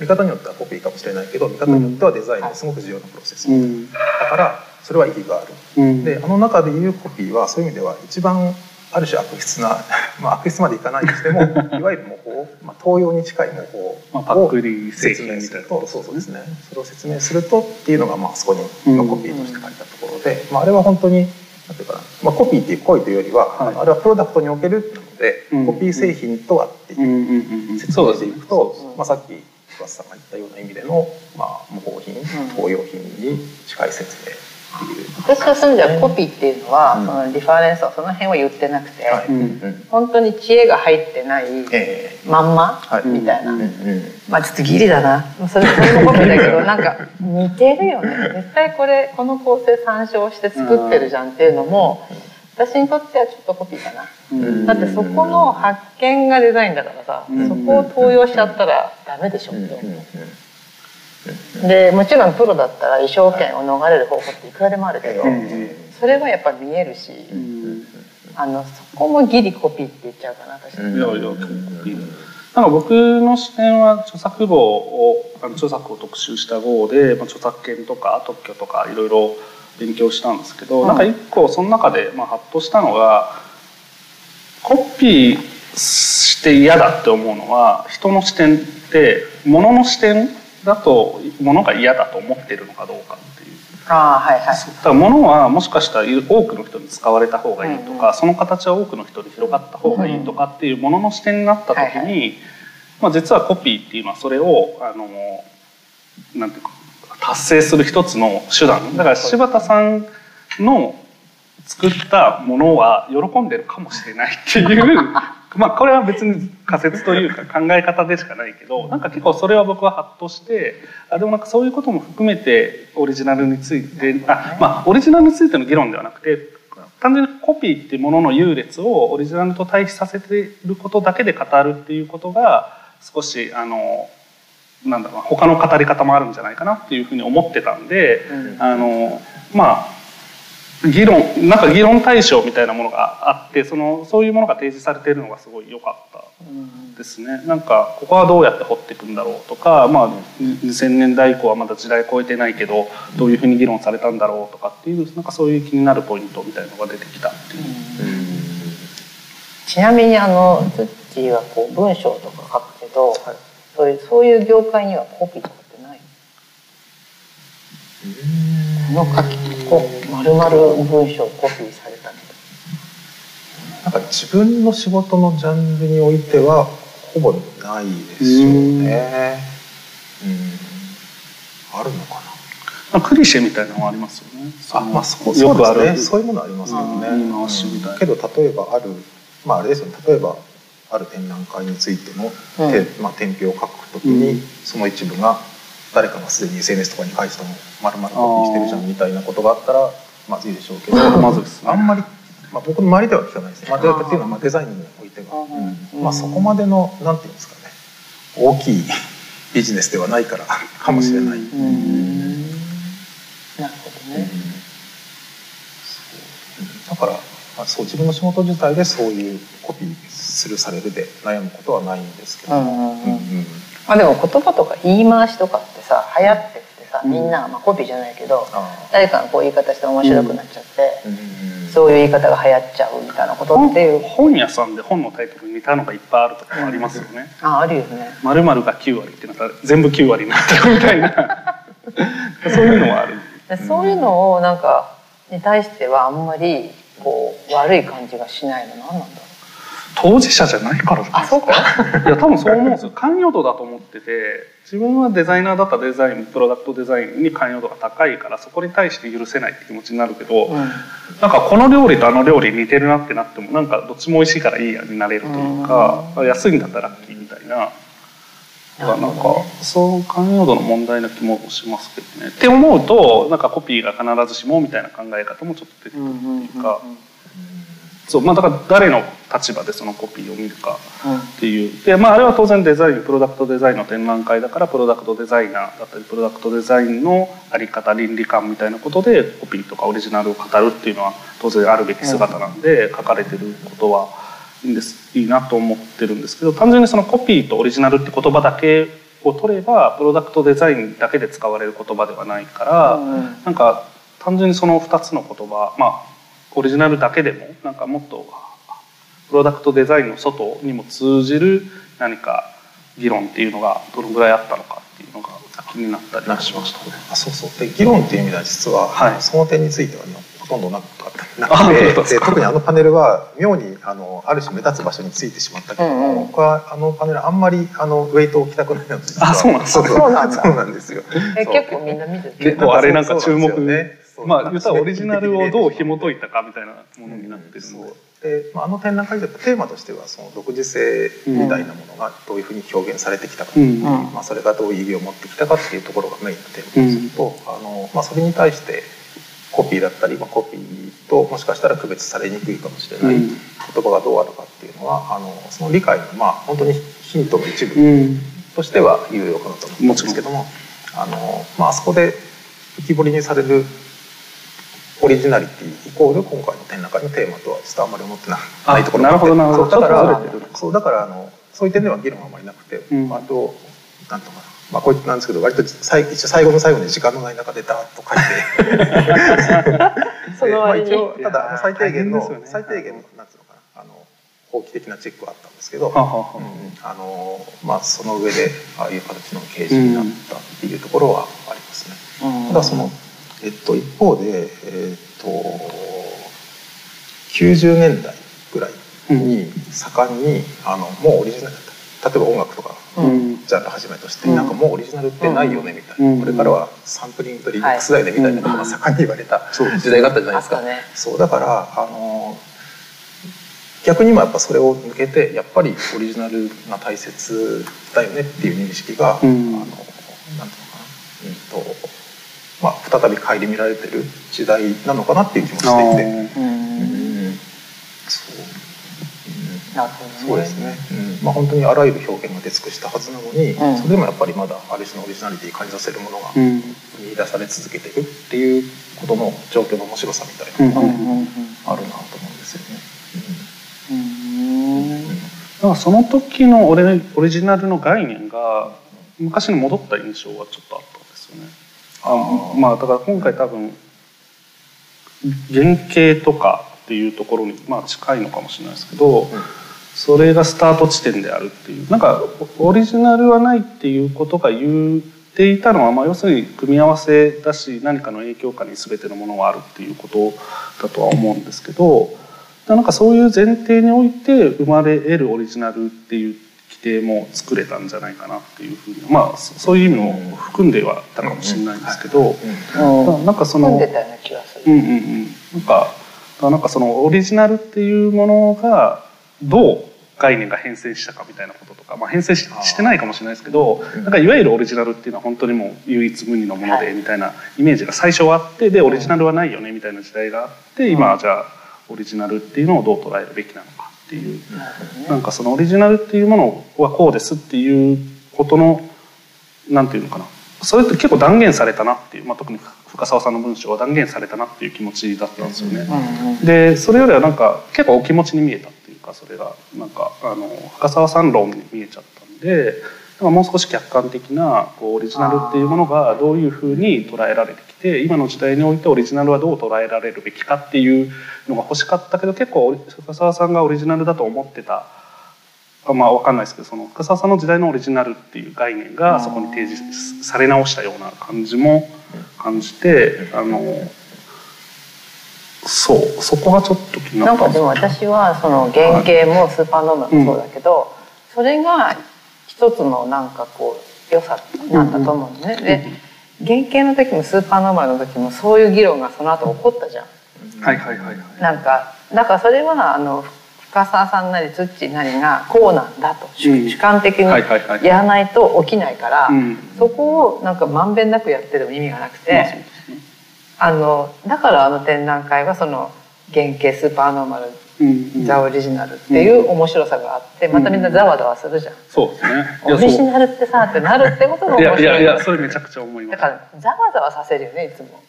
見方によってはコピーかもしれないけど見方によってはデザインですごく重要なプロセス、うん。だからそれは意義がある。うん。であの中でいうコピーはそういう意味では一番ある種悪質な、まあ、悪質までいかないにしても いわゆる模倣、まあ、盗用に近い模まあ倣を説明するとそうそうですね。それを説明するとっていうのがまあそこにうん。コピーとして書いたところで、まあ、あれは本当になんていうかな、まあ、コピーっていう行為というよりは、はい。あのあれはプロダクトにおけるなので、うん。コピー製品とはっていう説明していくと、ね。まあ、さっきさんが言ったような意味での、まあ、模倣品盗用品に近い説明私はそういう意味ではコピーっていうのは、うん。そのリファレンスはその辺は言ってなくて、はい。うん。うん本当に知恵が入ってないえまんま、はい。みたいな、えうんうん。まあちょっとギリだな。それそれもコピーだけどなんか似てるよね。絶対これこの構成参照して作ってるじゃんっていうのも私にとってはちょっとコピーかな。うん。だってそこの発見がデザインだからさ、うん。そこを盗用しちゃったらダメでしょって思う。んうんうんうでもちろんプロだったら衣装権を逃れる方法っていくらでもあるけど、うんそれはやっぱ見えるし、うんあのそこもギリコピーって言っちゃうかな私、うん。いやいやなんか僕の視点は著作簿をあの著作を特集した号で、まあ、著作権とか特許とかいろいろ勉強したんですけど、うん。なんか一個その中でまあハッとしたのがコピーして嫌だって思うのは人の視点って物の視点だと物が嫌だと思ってるのかどうかっていう。ああはいはい。だから物はもしかしたら多くの人に使われた方がいいとか、うんその形は多くの人に広がった方がいいとかっていうものの視点になった時に、はいまあ、実はコピーっていうのはそれをあのなんていうか達成する一つの手段。だから柴田さんの作ったものは喜んでるかもしれないっていう まあこれは別に仮説というか考え方でしかないけどなんか結構それは僕はハッとしてあでもなんかそういうことも含めてオリジナルについてあまあオリジナルについての議論ではなくて単純にコピーっていうものの優劣をオリジナルと対比させてることだけで語るっていうことが少しあのなんだろうな他の語り方もあるんじゃないかなっていうふうに思ってたんで、うん。あのまあ議論なんか議論対象みたいなものがあってそのそういうものが提示されているのがすごい良かったうんですね。なんかここはどうやって掘っていくんだろうとか、まあ、2000年代以降はまだ時代超えてないけどどういうふうに議論されたんだろうとかっていうなんかそういう気になるポイントみたいなのが出てきたっていう。ちなみにあのツッチーはこう文章とか書くけど、はい。そういうそういう業界にはコピーとかの書きこう丸々文章をコピーされたみたいなんか自分の仕事のジャンルにおいてはほぼないですよね。うん、あるのかな？まあクリシェみたいなのもありますよねあ、まあそうよくあるね。そういうものありますけどね。うん言い回しみたいなけど例えばあるまああれですよね。例えばある展覧会についての、うんてまあ天評を書くときに、うんその一部が誰かがすでに SNS とかに書いてたのを丸々コピーしてるじゃんみたいなことがあったらまずいでしょうけど、まずあんまり、まあ、僕の周りでは聞かないです。まあ、でっていうのはまあデザインにおいては、うん。まあそこまでのなんていうんですかね。大きいビジネスではないからかもしれない。な。るほどね。だから、まあ、そう自分の仕事自体でそういうコピーするされるで悩むことはないんですけど、うんうんまあでも言葉とか言い回しとかってさ流行ってってさみんなまあコピーじゃないけどあ誰かがこういう言い方して面白くなっちゃって、ーうん。うん。そういう言い方が流行っちゃうみたいなことっていう。本屋さん。で本のタイトルに似たのがいっぱいあるとかもありますよね。ああるよね。まるが9割ってなったら全部9割になってるみたいなそういうのはある。でそういうのをなん。かに対してはあん。まりこう悪い感じがしないの何なん。だろう。当事者じゃないからじゃないあそうか。いや多分そう思う。んですよ寛容度だと思ってて自分はデザイナーだったらデザインプロダクトデザインに寛容度が高いからそこに対して許せないって気持ちになるけど、うん。なんかこの料理とあの料理似てるなってなってもなんかどっちも美味しいからいいやになれるというか、安いんだったらラッキーみたいな。だからなんかそう寛容度の問題な気もしますけどね。って思うとなんかコピーが必ずしもみたいな考え方もちょっと出てくるっていうか、そうまあだから誰の立場でそのコピーを見るかっていう。で、まあ、あれは当然デザインプロダクトデザインの展覧会だからプロダクトデザイナーだったりプロダクトデザインのあり方倫理観みたいなことでコピーとかオリジナルを語るっていうのは当然あるべき姿なんで書かれてることはいいんです。いいなと思ってるんですけど単純にそのコピーとオリジナルって言葉だけを取ればプロダクトデザインだけで使われる言葉ではないから、うん。なんか単純にその2つの言葉まあオリジナルだけでもなんかもっとプロダクトデザインの外にも通じる何か議論っていうのがどのぐらいあったのかっていうのが気になったりはしましたね。あそうそう。で議論っていう意味では実は、はい。その点についてはねほとんどなかったなあくて特にあのパネルは妙にあのある種目立つ場所についてしまったけども、うんうん。僕はあのパネルあんまりあのウェイトを置きたくないので実はあそうなんですそうそうなんだそうなんですよ。えそう結構みんな見てる。結構あれなんか注目そうなんですよねまあ言ったらオリジナルをどう紐解いたかみたいなものになってるので。で、まあ、あの展覧会でテーマとしてはその独自性みたいなものがどういうふうに表現されてきたか、うん。まあ、それがどういう意義を持ってきたかっていうところがメインのテーマとすると、あのまあ、それに対してコピーだったり、まあ、コピーともしかしたら区別されにくいかもしれないうん。言葉がどうあるかっていうのはあのその理解のまあ本当にヒントの一部うん。としては有用かなと思うんですけどもあの、まああそこで浮き彫りにされるオリジナリティイコール今回の展覧会のテーマとは実はあんまり思ってないところ。があってなるほどなるほど。そうだからそうだからあのそういう点では議論はあまりなくて、うん。まあ、あとなんとかな。まあこいつなんですけど割と最一応最後の最後に時間のない中でダーッと書いて。その割に。でまあ、一応ただあの最低限の、ね。最低限のなんつうのかな。あの法規的なチェックはあったんですけど、はあはあはあ。うんあのまあその上でああいう形の掲示になったっていうところはありますね。ただその、えっと、一方で、えっと、90年代ぐらいに盛んにあのもうオリジナル例えば音楽とかうん。ジャンルはじめとして、うん。なんかもうオリジナルってないよねみたいな、うん。これからはサンプリングとリミックスだよねみたいなことが盛んに言われた時代があったじゃないですか。ね。そうだからあの逆に今やっぱそれを抜けてやっぱりオリジナルが大切だよねっていう認識が、うん。あのなんていうのかな、うんとまあ、再び顧みられてる時代なのかなっていう気もしていて。そう。なるほどね。そうですね、うん。まあ、本当にあらゆる表現が出尽くしたはずなのに、うん。それでもやっぱりまだある種のオリジナリティ感じさせるものがうん。見出され続けてるっていうことの状況の面白さみたいなのがうんうんうんあるなと思うんですよね。うん。だからその時のオレオリジナルの概念が昔に戻った印象はちょっとあったんですよね。ああーまあだから今回多分原型とかっていうところにまあ近いのかもしれないですけど、それがスタート地点であるっていう。なんかオリジナルはないっていうことが言うていたのは、まあ、要するに組み合わせだし何かの影響下に全てのものがあるっていうことだとは思うんですけどなんかそういう前提において生まれ得るオリジナルっていう定も作れたんじゃないかなっていうふうにまあそういう意味も含んではたかもしれないんですけど、うん。なんかそのな気がする。うんうんうん、なんかなんかそのオリジナルっていうものがどう概念が変遷したかみたいなこととか、まあ、変遷ししてないかもしれないですけどなんかいわゆるオリジナルっていうのは本当にもう唯一無二のものでみたいなイメージが最初はあってでオリジナルはないよねみたいな時代があって今はじゃあオリジナルっていうのをどう捉えるべきなのかっていう。なんかそのオリジナルっていうものはこうですっていうことのなんていうのかな。それって結構断言されたなっていう、まあ、特に深澤さんの文章は断言されたなっていう気持ちだったんですよね。でそれよりはなんか結構お気持ちに見えたっていうかそれが。なんかあの深澤さん論に見えちゃったんでもう少し客観的なこうオリジナルっていうものがどういうふうに捉えられてきて今の時代においてオリジナルはどう捉えられるべきかっていうのが欲しかったけど結構深澤さんがオリジナルだと思ってた。あまあわかんないですけどその深澤さんの時代のオリジナルっていう概念がそこに提示され直したような感じも感じてあのそうそこがちょっと気になったんですよ。かでも私はその原型もスーパーノーマルもそうだけど、それが一つのなんかこう良さなんだと思うのね。で原型の時もスーパーノーマルの時もそういう議論がその後起こったじゃん。はいはいはいはい。なんかだからそれはあの深澤さんなりツッチーなりがこうなんだと。主,、うん。主観的にやらないと起きないから、うん。そこをなんかまんべんなくやってても意味がなくて。うですねあのだからあの展覧会はその原型スーパーノーマルうんうんザ・オリジナルっていう面白さがあってまたみんなざわざわするじゃん、そうですね。オリジナルってさってなるってことがい面白いやいやいやそれめちゃくちゃ思います。だからざわざわさせるよねいつも。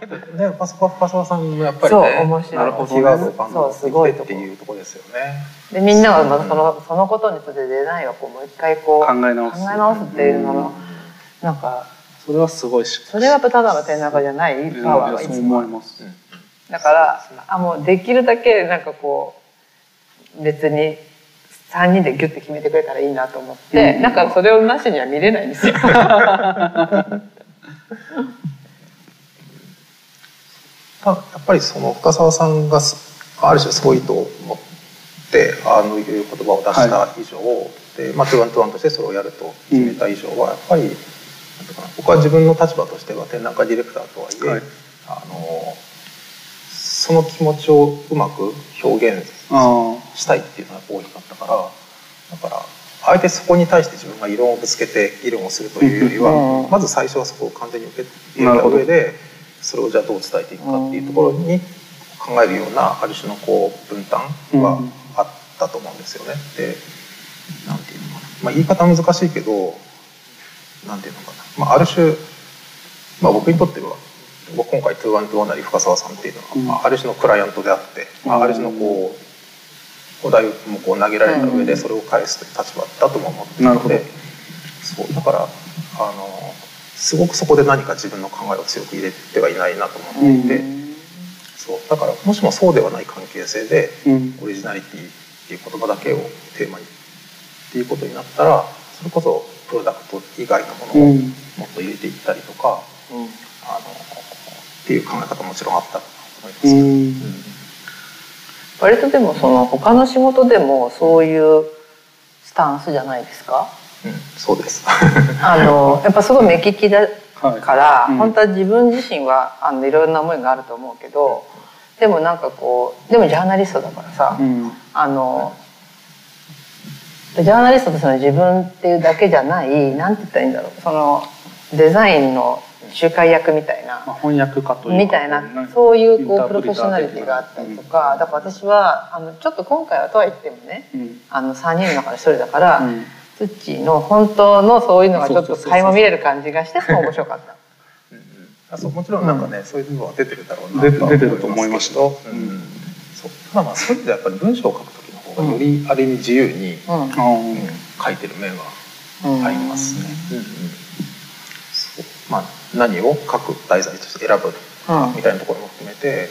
け どねパソコン深澤さんのやっぱりそうね面白い。なるほどキーワードを感動そうすごいとこ。っていうところですよね。でみんながまたそのそのことについてデザインをこうもう一回こう考え直す。考え直すっていうののなんかそれはすごいしそれはやっぱただの展覧会じゃないパワーがいそうつも思いますだからあもうできるだけなんかこう別に3人でギュッて決めてくれたらいいなと思って、うんなんかそれをなしには見れないんですよ。たやっぱりその深澤さんがすある種そういう意図を持ってあのいう言葉を出した以上、でまあ、トゥワントゥワンとしてそれをやると決めた以上はやっぱり、うかな僕は自分の立場としては展覧会ディレクターとはいえ、はいあのその気持ちをうまく表現あしたいっていうのが大きかったからだからあえてそこに対して自分が異論をぶつけて議論をするというよりは、うんまず最初はそこを完全に受け入れた上でそれをじゃあどう伝えていくかっていうところに考えるようなある種のこう分担はあったと思うんですよね。でなんていうのかな、まあ、言い方難しいけどなんていうのかな、まあ、ある種、まあ、僕にとっては僕今回「212」なり深澤さんっていうのは、うん。まあ、ある種のクライアントであって、まあ、ある種のこうお題もこう投げられた上でそれを返すという立場だとも思っているのでそうだからあのすごくそこで何か自分の考えを強く入れてはいないなと思っていて、そうだからもしもそうではない関係性でうん。オリジナリティっていう言葉だけをテーマにっていうことになったらそれこそプロダクト以外のものをうん。もっと入れていったりとか、うん。あのっていう考え方ももちろんあったと思いますうん。割とでもその他の仕事でもそういうスタンスじゃないですか？うんそうです。あのやっぱすごい目利きだはい。から、うん。本当は自分自身はあのいろんな思いがあると思うけどでもなんかこうでもジャーナリストだからさ、うん。あのジャーナリストとしての自分っていうだけじゃないなんて言ったらいいんだろう。そのデザインの仲介役みたいな。まあ、翻訳家というか。みたいな。そういうこうプロフェッショナリティがあったりとか。だから私はあのちょっと今回はとは言ってもねうん。あの3人の中の1人だから、うんツッチーの本当のそういうのがちょっと垣間見れる感じがしてすごい面白かった。うん。うん。あそうもちろんなんかね、そういう部分は出てるだろうな。出とは出てると思いましたけど、うん。そう。ただまあそういう意味ではやっぱり文章を書く時の方がよりある意味自由に、うん。書いてる面はうん。ありますね。うんうん。そう。まあ何を書く題材として選ぶうん。みたいなところも含めて、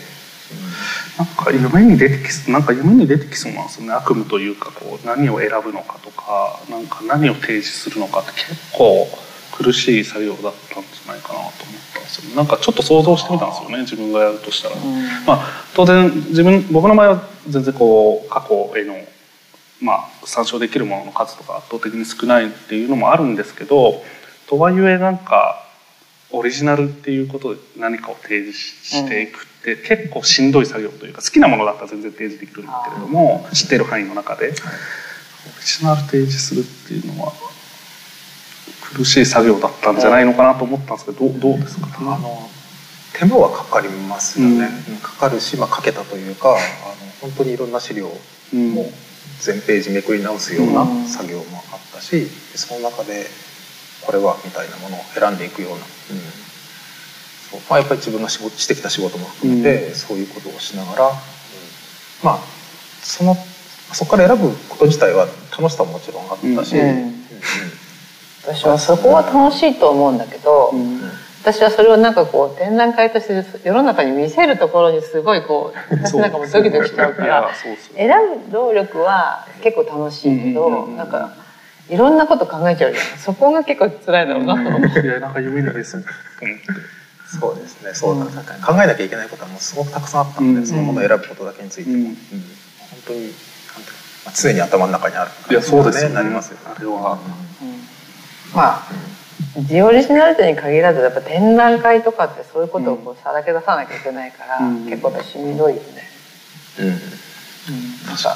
なんか夢に出てきなんか夢に出てきそうなんですよね悪夢というかこう何を選ぶのかとかなんか何を提示するのかって結構苦しい作業だったんじゃないかなと思ったんですよなんかちょっと想像してみたんですよね自分がやるとしたら。まあ当然自分僕の場合は全然こう過去へのまあ参照できるものの数とか圧倒的に少ないっていうのもあるんですけどとはいえなんかオリジナルっていうことで何かを提示していくって結構しんどい作業というか好きなものだったら全然提示できるんだけれども知ってる範囲の中でオリジナル提示するっていうのは苦しい作業だったんじゃないのかなと思ったんですけどどうですか？あの手間はかかりますよね、うん、かかるし、まあ、かけたというかあの本当にいろんな資料も全ページめくり直すような作業もあったし、その中でこれはみたいなものを選んでいくような、うん。そう。まあ、やっぱり自分が仕事してきた仕事も含めて、そういうことをしながら、うん、まあそのそこから選ぶこと自体は楽しさももちろんあったし、私はそこは楽しいと思うんだけど、私はそれをなんかこう展覧会として世の中に見せるところにすごいこう私なんかもドキドキしちゃうから選ぶ労力は結構楽しいけど、なんか。いろんなこと考えちゃうじゃんそこが結構辛いだろうな。と思って。いやなんか夢にですそうですね。そうだ、うん、考えなきゃいけないことはもうすごくたくさんあったので、うん、そのものを選ぶことだけについて。も、うん、本当にまあ、常に頭の中にあるいやそうですね。なりますよ、あれは、まあジオリジナリティに限らずやっぱ展覧会とかってそういうことをこうさらけ出さなきゃいけないから、結構しんどいよね。うん、うん、確か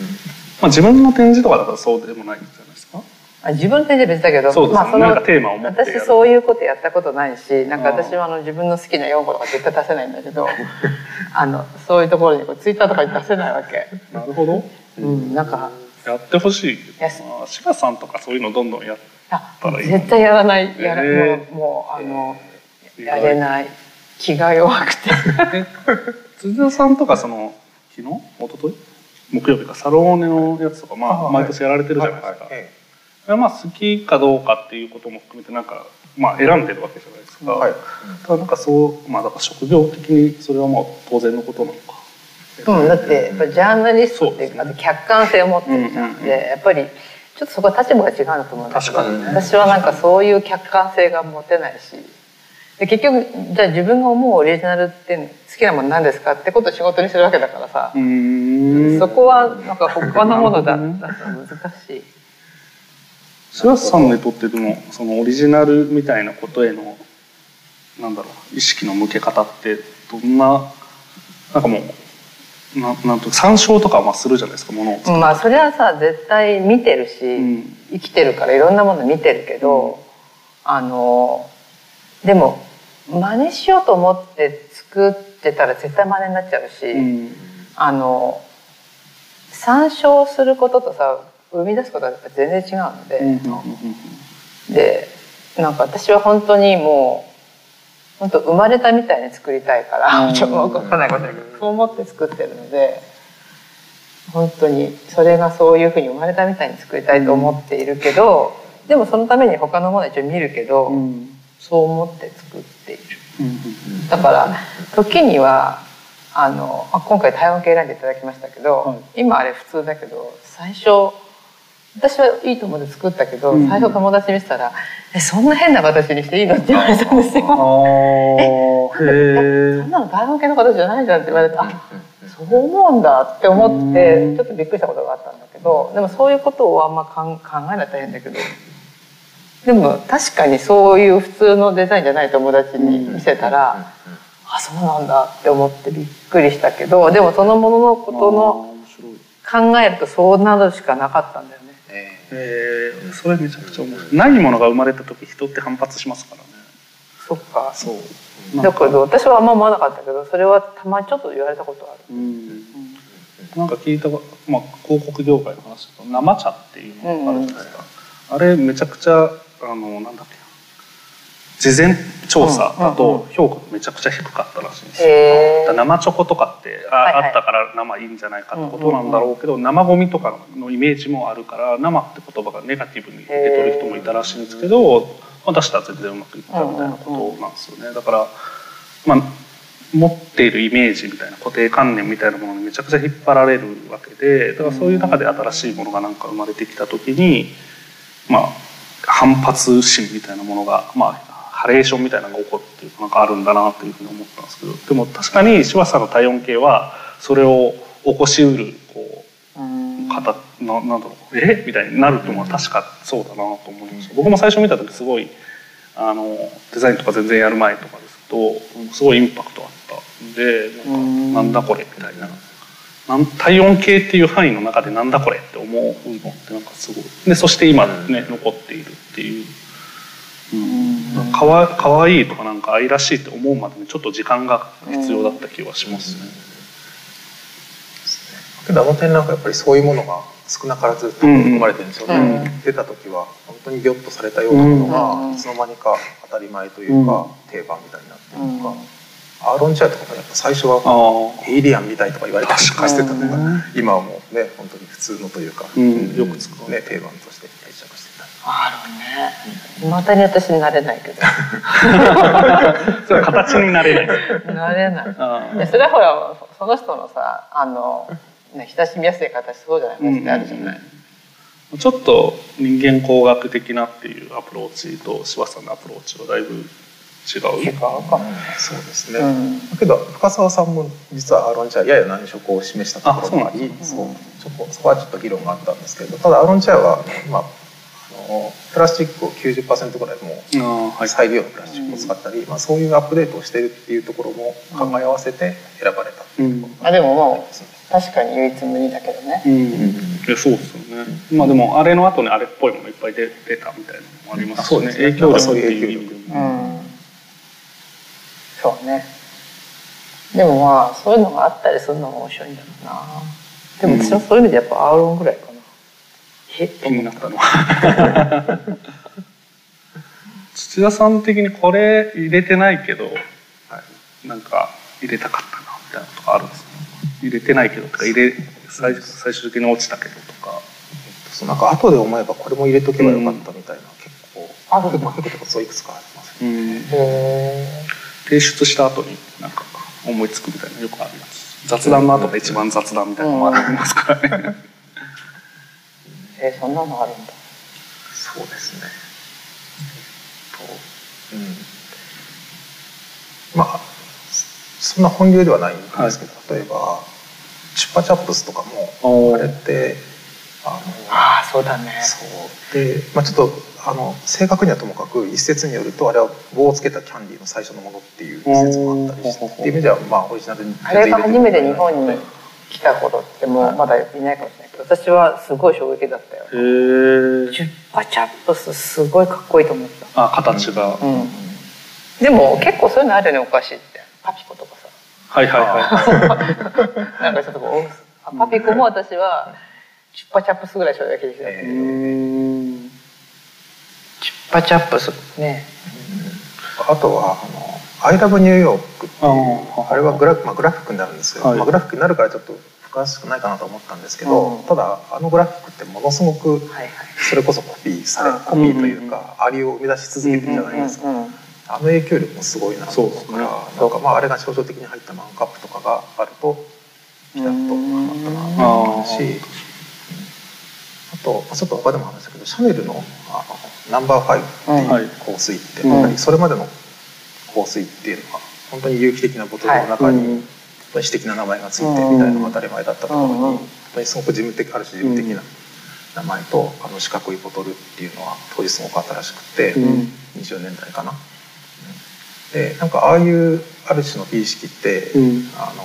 に。まあ、自分の展示とかだとそうでもないんじゃないですか？あ自分の展示は別だけどそうです、ね、まあ、そのなんかテーマを私そういうことやったことないしなんか私はあの自分の好きな4個とか絶対出せないんだけど あのそういうところにこうツイッターとかに出せないわけ。なるほど、うん、なんかやってほしい柴さんとかそういうのどんどんやったらいい。絶対やらない。やら、えー、もうもうあの、えー、やれない。気が弱くて。辻田さんとかその昨日？一昨日？木曜日かサローネのやつとか、まあ、毎年やられてるじゃないですか。はいまあ好きかどうかっていうことも含めてなんか、まあ、選んでるわけじゃないですか。はい、ただなんかそうまあだから職業的にそれはまあ当然のことなのか。うん、だってやっぱジャーナリストっていうか、ね、客観性を持ってるじゃん、でやっぱりちょっとそこは立場が違うなと思うんだけど、ね、私はなんかそういう客観性が持てないしで結局じゃあ自分が思うオリジナルって好きなもの何ですかってことを仕事にするわけだからさ。そこはなんか他のものだ。ったら難しい。白洲さんにとってでもそのオリジナルみたいなことへのなんだろう意識の向け方ってどんななんかもうななんと参照とかまあするじゃないですかものをまあそれはさ絶対見てるし、うん、生きてるからいろんなもの見てるけど、うん、あのでも真似しようと思って作ってたら絶対真似になっちゃうし、うん、あの参照することとさ生み出すことは全然違うので、うん、でなんか私は本当にもう本当生まれたみたいに作りたいから、うん、ちょっと分からないことだけどそう思って作ってるので本当にそれがそういうふうに生まれたみたいに作りたいと思っているけど、でもそのために他のものは一応見るけど、そう思って作っている。だから時にはあの今回台湾系選んでいただきましたけど、はい、今あれ普通だけど最初私はいいと思って作ったけど、うん、最初友達にしたら「えそんな変な形にしていいの?」って言われたんですよ。えそんなの台湾系の形じゃないじゃんって言われてあそう思うんだって思ってちょっとびっくりしたことがあったんだけどでもそういうことをあんま考えないと大変だけどでも確かにそういう普通のデザインじゃない友達に見せたら、あそうなんだって思ってびっくりしたけどでもそのもののことの考えるとそうなるしかなかったんだよね。えー、それめちゃくちゃ面白い。ないものが生まれた時人って反発しますからね。そっか。そう。だけど私はあんま思わなかったけどそれはたまにちょっと言われたことある。うん、なんか聞いた、まあ、広告業界の話だと生茶っていうのがあるじゃないですか。あれめちゃくちゃあのなんだっけ事前調査だと評価めちゃくちゃ低かったらしいんですよ、生チョコとかってああったから生いいんじゃないかってことなんだろうけど、生ゴミとかのイメージもあるから生って言葉がネガティブに出てる人もいたらしいんですけど、まあ、出したら全然うまくいったみたいなことなんですよね。だからまあ持っているイメージみたいな固定観念みたいなものにめちゃくちゃ引っ張られるわけでだからそういう中で新しいものがなんか生まれてきた時にまあ反発心みたいなものがまあハレーションみたいなのが起こるってなんかあるんだなというふうに思ったんですけどでも確かに柴田さんの体温計はそれを起こしうるこううん方ななんだろうえ？みたいになるとは確かそうだなと思いました。僕も最初見た時すごいあのデザインとか全然やる前とかですとすごいインパクトあったんでなんかなんだこれみたいななん体温計っていう範囲の中でなんだこれって思うのってなんかすごい。でそして今ね残っているっていう。うん、かわかわいいとかなんか愛らしいって思うまでにちょっと時間が必要だった気はしますね。けどあの展覧会やっぱりそういうものが少なからず含まれてるんですよね、うん。出た時は本当にギョッとされたようなものうん。がいつの間にか当たり前というか、定番みたいになってるとか、アーロンチャーとかもやっぱ最初はあエイリアンみたいとか言われたりとかしてたのが、ね今はもうね本当に普通のというか、うん。よく使うね、定番として定着してた。あるね。またに私になれないけど。あ、それは形になれない。なれない。あでそれはほらその人のさあの、ね、親しみやすい形そうじゃないうん形ってあるじゃない、ちょっと人間工学的なっていうアプローチと柴田さんのアプローチはだいぶ違う。違うかもね、そうですね、うんだけど深澤さんも実はアーロンチェアやや難色を示したところもありあそうそこそこはちょっと議論があったんですけどただアーロンチェアは、まあ、あのプラスチックを90%ぐらいもう。再利用のプラスチックを使ったり、まあ、そういうアップデートをしてるっていうところも考え合わせて選ばれたっていうところまあでももう確かに唯一無二だけどね、うん。いやそうですよね。まあでもあれの後にあれっぽいものいっぱい出出たみたいなのもありますしね。あそうですね影響力そういういう意味でうも。んそうね。でもまあそういうのがあったりするのも面白いんだろうな。でも私はそういう意味でやっぱアーロンぐらいかな。え？気になったの？は。土田さん的にこれ入れてないけど、なんか入れたかったなみたいなとかあるんですか？入れてないけどとか入れ最最終的に落ちたけどとか。そうなんか後で思えばこれも入れとけばよかったみたいな、結構。ある結構結構そういくつかあります。ねうん。へ提出した後になんか思いつくみたいなのよくあるやつ雑談の後が一番雑談みたいなのもありますからね、ええそんなのあるんだそうですね。えっと、うん。まあ、そんな本流ではないんですけど、例えば、チュッパチャップスとかも、あれって、あの、ああそうだねそう。で、まあちょっと、あの、正確にはともかく、一説によると、あれは棒をつけたキャンディーの最初のものっていう一説もあったりして、っていう意味では、まあオリジナルにあれが初めて日本にい来た頃ってもうまだいないかもしれないけど私はすごい衝撃だったよ。へえチュッパチャップスすごいかっこいいと思った。あ形が、うん。でも結構そういうのあるよねお菓子って。パピコとかさ。はいはいはい なんかちょっとこうあパピコも私はチュッパチャップスぐらい衝撃的だった、えパチャップスね。あとはあの「I love New York」っていうああれはグラ,、まあ、グラフィックになるんですけど、はい。まあ、グラフィックになるからちょっと詳しくないかなと思ったんですけど、うん。ただあのグラフィックってものすごくはいはい。それこそコピーされ、うんコピーというか、ありを生み出し続けてるじゃないですか、うんうんうんあの影響力もすごいなと思うからそうですね。なんかまああれが象徴的に入ったマンカップとかがあるとピタッとはまったなと思うしあとまあちょっと他でも話したけどシャネルのナンバーファイブっていいう香水って、それまでの香水っていうのは本当に有機的なボトルの中はい。に本当的な名前がついてみたいなのが当たり前だったところに、本当にすごく事務的ある種事務的な名前とあの四角いボトルっていうのは当時すごく新しくて、うん。20年代かな。でなんかああいうある種の美意識って、うん。あの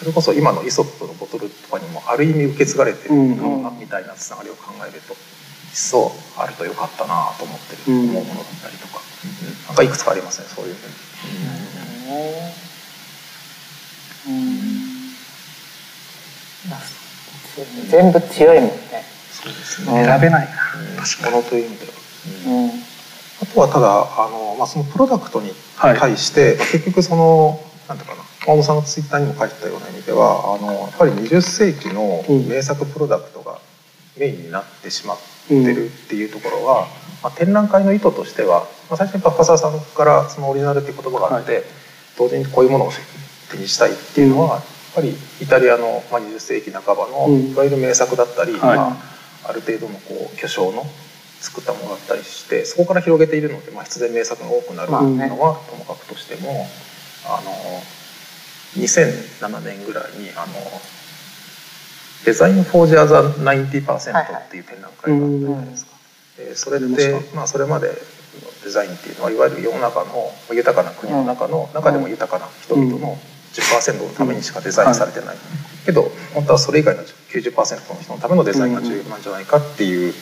それこそ今のイソップのボトルとかにもある意味受け継がれてるうんのかなみたいなつながりを考えると一層あるとよかったなと思ってる、うん。思うものだったりとか、うんなんかいくつかありますねそういうふうに。全部強いもんね。そうですうん選べないなうん。ものという意味では。あとはただあの、まあ、そのプロダクトにはい。対して、まあ結局そのなんていうかな大野さんのツイッターにも書いてたような意味ではあのやっぱり20世紀のうん。名作プロダクトがメインになってしまってるっていうところは、まあ、展覧会の意図としては、まあ、最初に深澤さんからそのオリジナルっていう言葉があって、同時にこういうものを手にしたいっていうのは、やっぱりイタリアのまあ20世紀半ばのうん。いわゆる名作だったり、はい。まあ、ある程度のこう巨匠の作ったものだったりしてそこから広げているので、まあ、必然名作が多くなるのはともかくとしても、あの2007年ぐらいにあの「デザイン・フォー・ジャー・ザ・90%」っていう展覧会があったじゃないですか。でそれっ出てましまあ、それまでのデザインっていうのはいわゆる世の中の豊かな国の中の、中でも豊かな人々の10%のためにしかデザインされてない、けど本当はそれ以外の90%の人のためのデザインが重要なんじゃないかっていう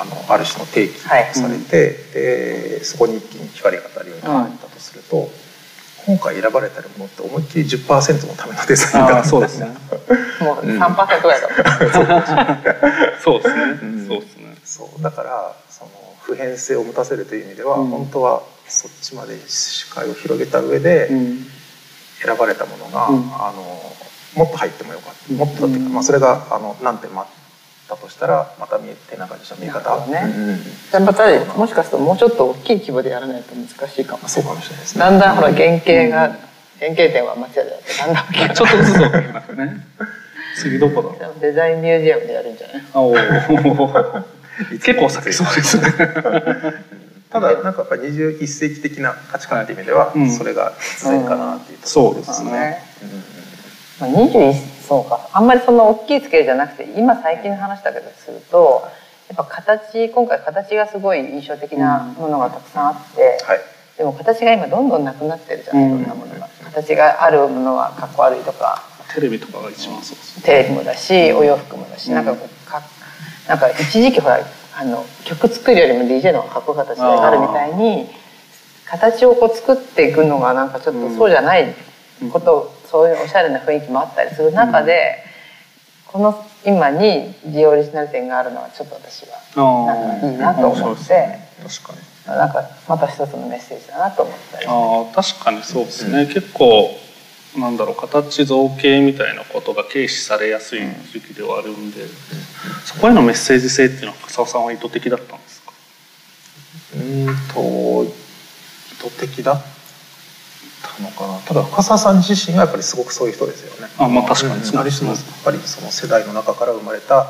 あのある種の定義されて、でそこに一気に光が当たるようになったとすると、今回選ばれてるものって思いっきり10%のためのデザインだそうですね。もう3%ぐらいだ そうですね、うん。そうですね。そうだからその普遍性を持たせるという意味では、うん。本当はそっちまで視界を広げた上でうん。選ばれたものが、うん。あのもっと入ってもよかった、うん。もっとっていうか、まあ、それがあの何点もあったとしたらまた見えてなかった見え方、ね。うんうんじゃあまたもしかするともうちょっと大きい規模でやらないと難しいかも。まあそうかもしれないですね。だんだんほら原型が、原型点は間違いだってだんだん大きくなる ちょっとずつ大きくなってね。次どこだろう？デザインミュージアムでやるんじゃない？あおー。結構先そうですね。ただなんかやっぱり21世紀的な価値観っていう意味では、うん。それが必然かなっていうとこそうでろですすね。ねうんまあ、21そうか。あんまりそんな大きいスケールじゃなくて今最近の話だけどするとやっぱ形今回形がすごい印象的なものがたくさんあって、はい。でも形が今どんどんなくなってるじゃない、うん。いろんなものが。形があるものはかっこ悪いとか。テレビとかが一番そうですねテレビもだしお洋服もだし、うん。なんかこうかなんか一時期ほらあの曲作るよりも DJ の方がかっこよかった時代があるみたいに形をこう作っていくのがなんかちょっとそうじゃないことを、そういうおしゃれな雰囲気もあったりする中で、この今にジオリジナル展があるのはちょっと私はあなんかいいなと思って。ね。確かに。なんかまた一つのメッセージだなと思ったりああ確かにそうですね、結構なんだろう形造形みたいなことが軽視されやすい時期ではあるんで、そこへのメッセージ性っていうのは笠尾さんは意図的だったんですか？うーんと意図的だったのかな。ただ深澤さん自身がやっぱりすごくそういう人ですよね。あまあ確かにのやっぱりその世代の中から生まれた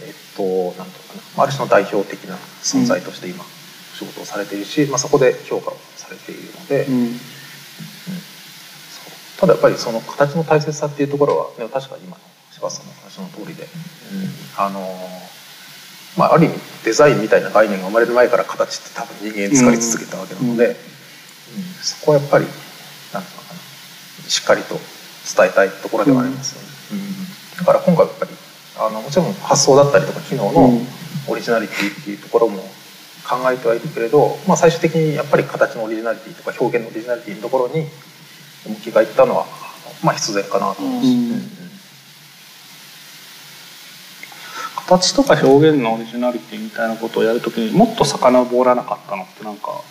えっとなんていうのかな。ある種の代表的な存在として今仕事をされているし、まあ、そこで評価をされているので、うん。ただやっぱりその形の大切さっていうところは、ね、確かに今の柴田さんの話の通りで、あのまあ、ある意味デザインみたいな概念が生まれる前から形って多分人間作り続けたわけなので、うんうんそこはやっぱりなんていうのかなしっかりと伝えたいところではありますよね。うん。だから今回やっぱりあのもちろん発想だったりとか機能のうん。オリジナリティっていうところも考えてはいるけれど、まあ、最終的にやっぱり形のオリジナリティとか表現のオリジナリティのところに向きがいったのは、まあ、必然かなと思うし、うんうん。形とか表現のオリジナリティみたいなことをやるときにもっと遡らなかったのってなんか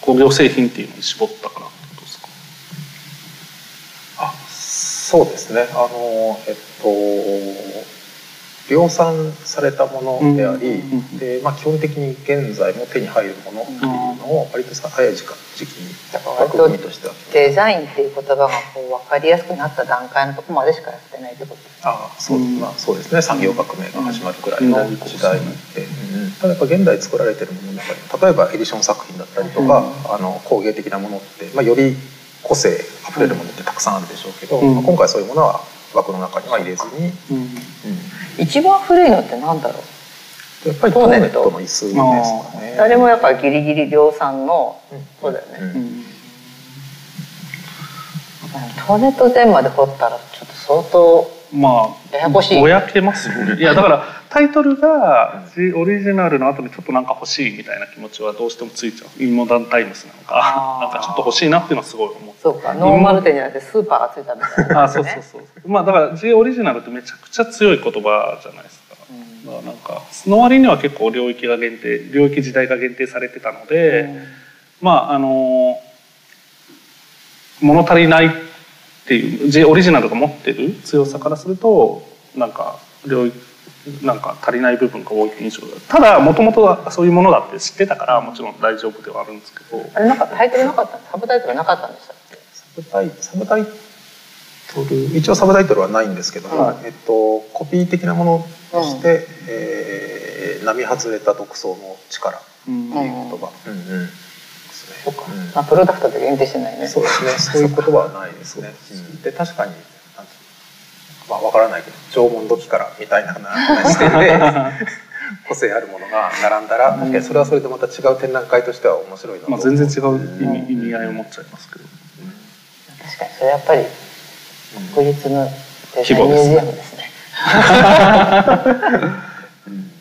工業製品っていうのに絞ったからってことですか？あそうですね。あのえっと量産されたものであり、でまあ、基本的に現在も手に入るものっていうのを割とさ早い時間時期に枠組みとしては。デザインっていう言葉がこう分かりやすくなった段階のところまでしかやってないってことですああそう,、うん。まあ、そうですね。産業革命が始まるくらいのうん。時代で、ただやっぱ現代作られてるものの中に例えばエディション作品だったりとか、あの工芸的なものって、まあ、より個性あふれるものってたくさんあるでしょうけど、うん。まあ、今回そういうものは枠の中には入れずに、うん。うん一番古いのってなんだろう？やっぱりトーネットの椅子ですかね。あれもやっぱギリギリ量産のうん。そうだよね、うん。うん。トーネット全まで掘ったらちょっと相当まあややこしい。ぼやけますよね。いやだからタイトルがジオリジナルの後にちょっとなんか欲しいみたいな気持ちはどうしてもついちゃう。インモダンタイムスなのかなんかちょっと欲しいなっていうのはすごい思う。そうかノーマル店じゃなくてスーパーがついたみたいな、あそうそうそうまあだから J オリジナルってめちゃくちゃ強い言葉じゃないですか。うん。だからなんかその割には結構領域が限定領域時代が限定されてたので、まああの物足りないっていうオリジナルが持ってる強さからするとなんか領域なんか足りない部分が多い印象だた。だもともとはそういうものだって知ってたからもちろん大丈夫ではあるんですけど。あれなんかタイトルなかった？サブタイトルなかったんでしたっけ？ブタイサブタイトル？一応サブタイトルはないんですけども、うんえっと、コピー的なものとして「えー並外れた独創の力」ってうんいう言葉、うんうんそうか、あ、プロダクトで限定してないね。そうですね。そういう言葉はないですね。うん。で確かにまあわからないけど縄文土器からみたいな視点で個性あるものが並んだら確かにそれはそれでまた違う展覧会としては面白いなとまあ全然違う意味意味合いを持っちゃいますけど。確かにそれやっぱり国立のデザインミュージアムですね。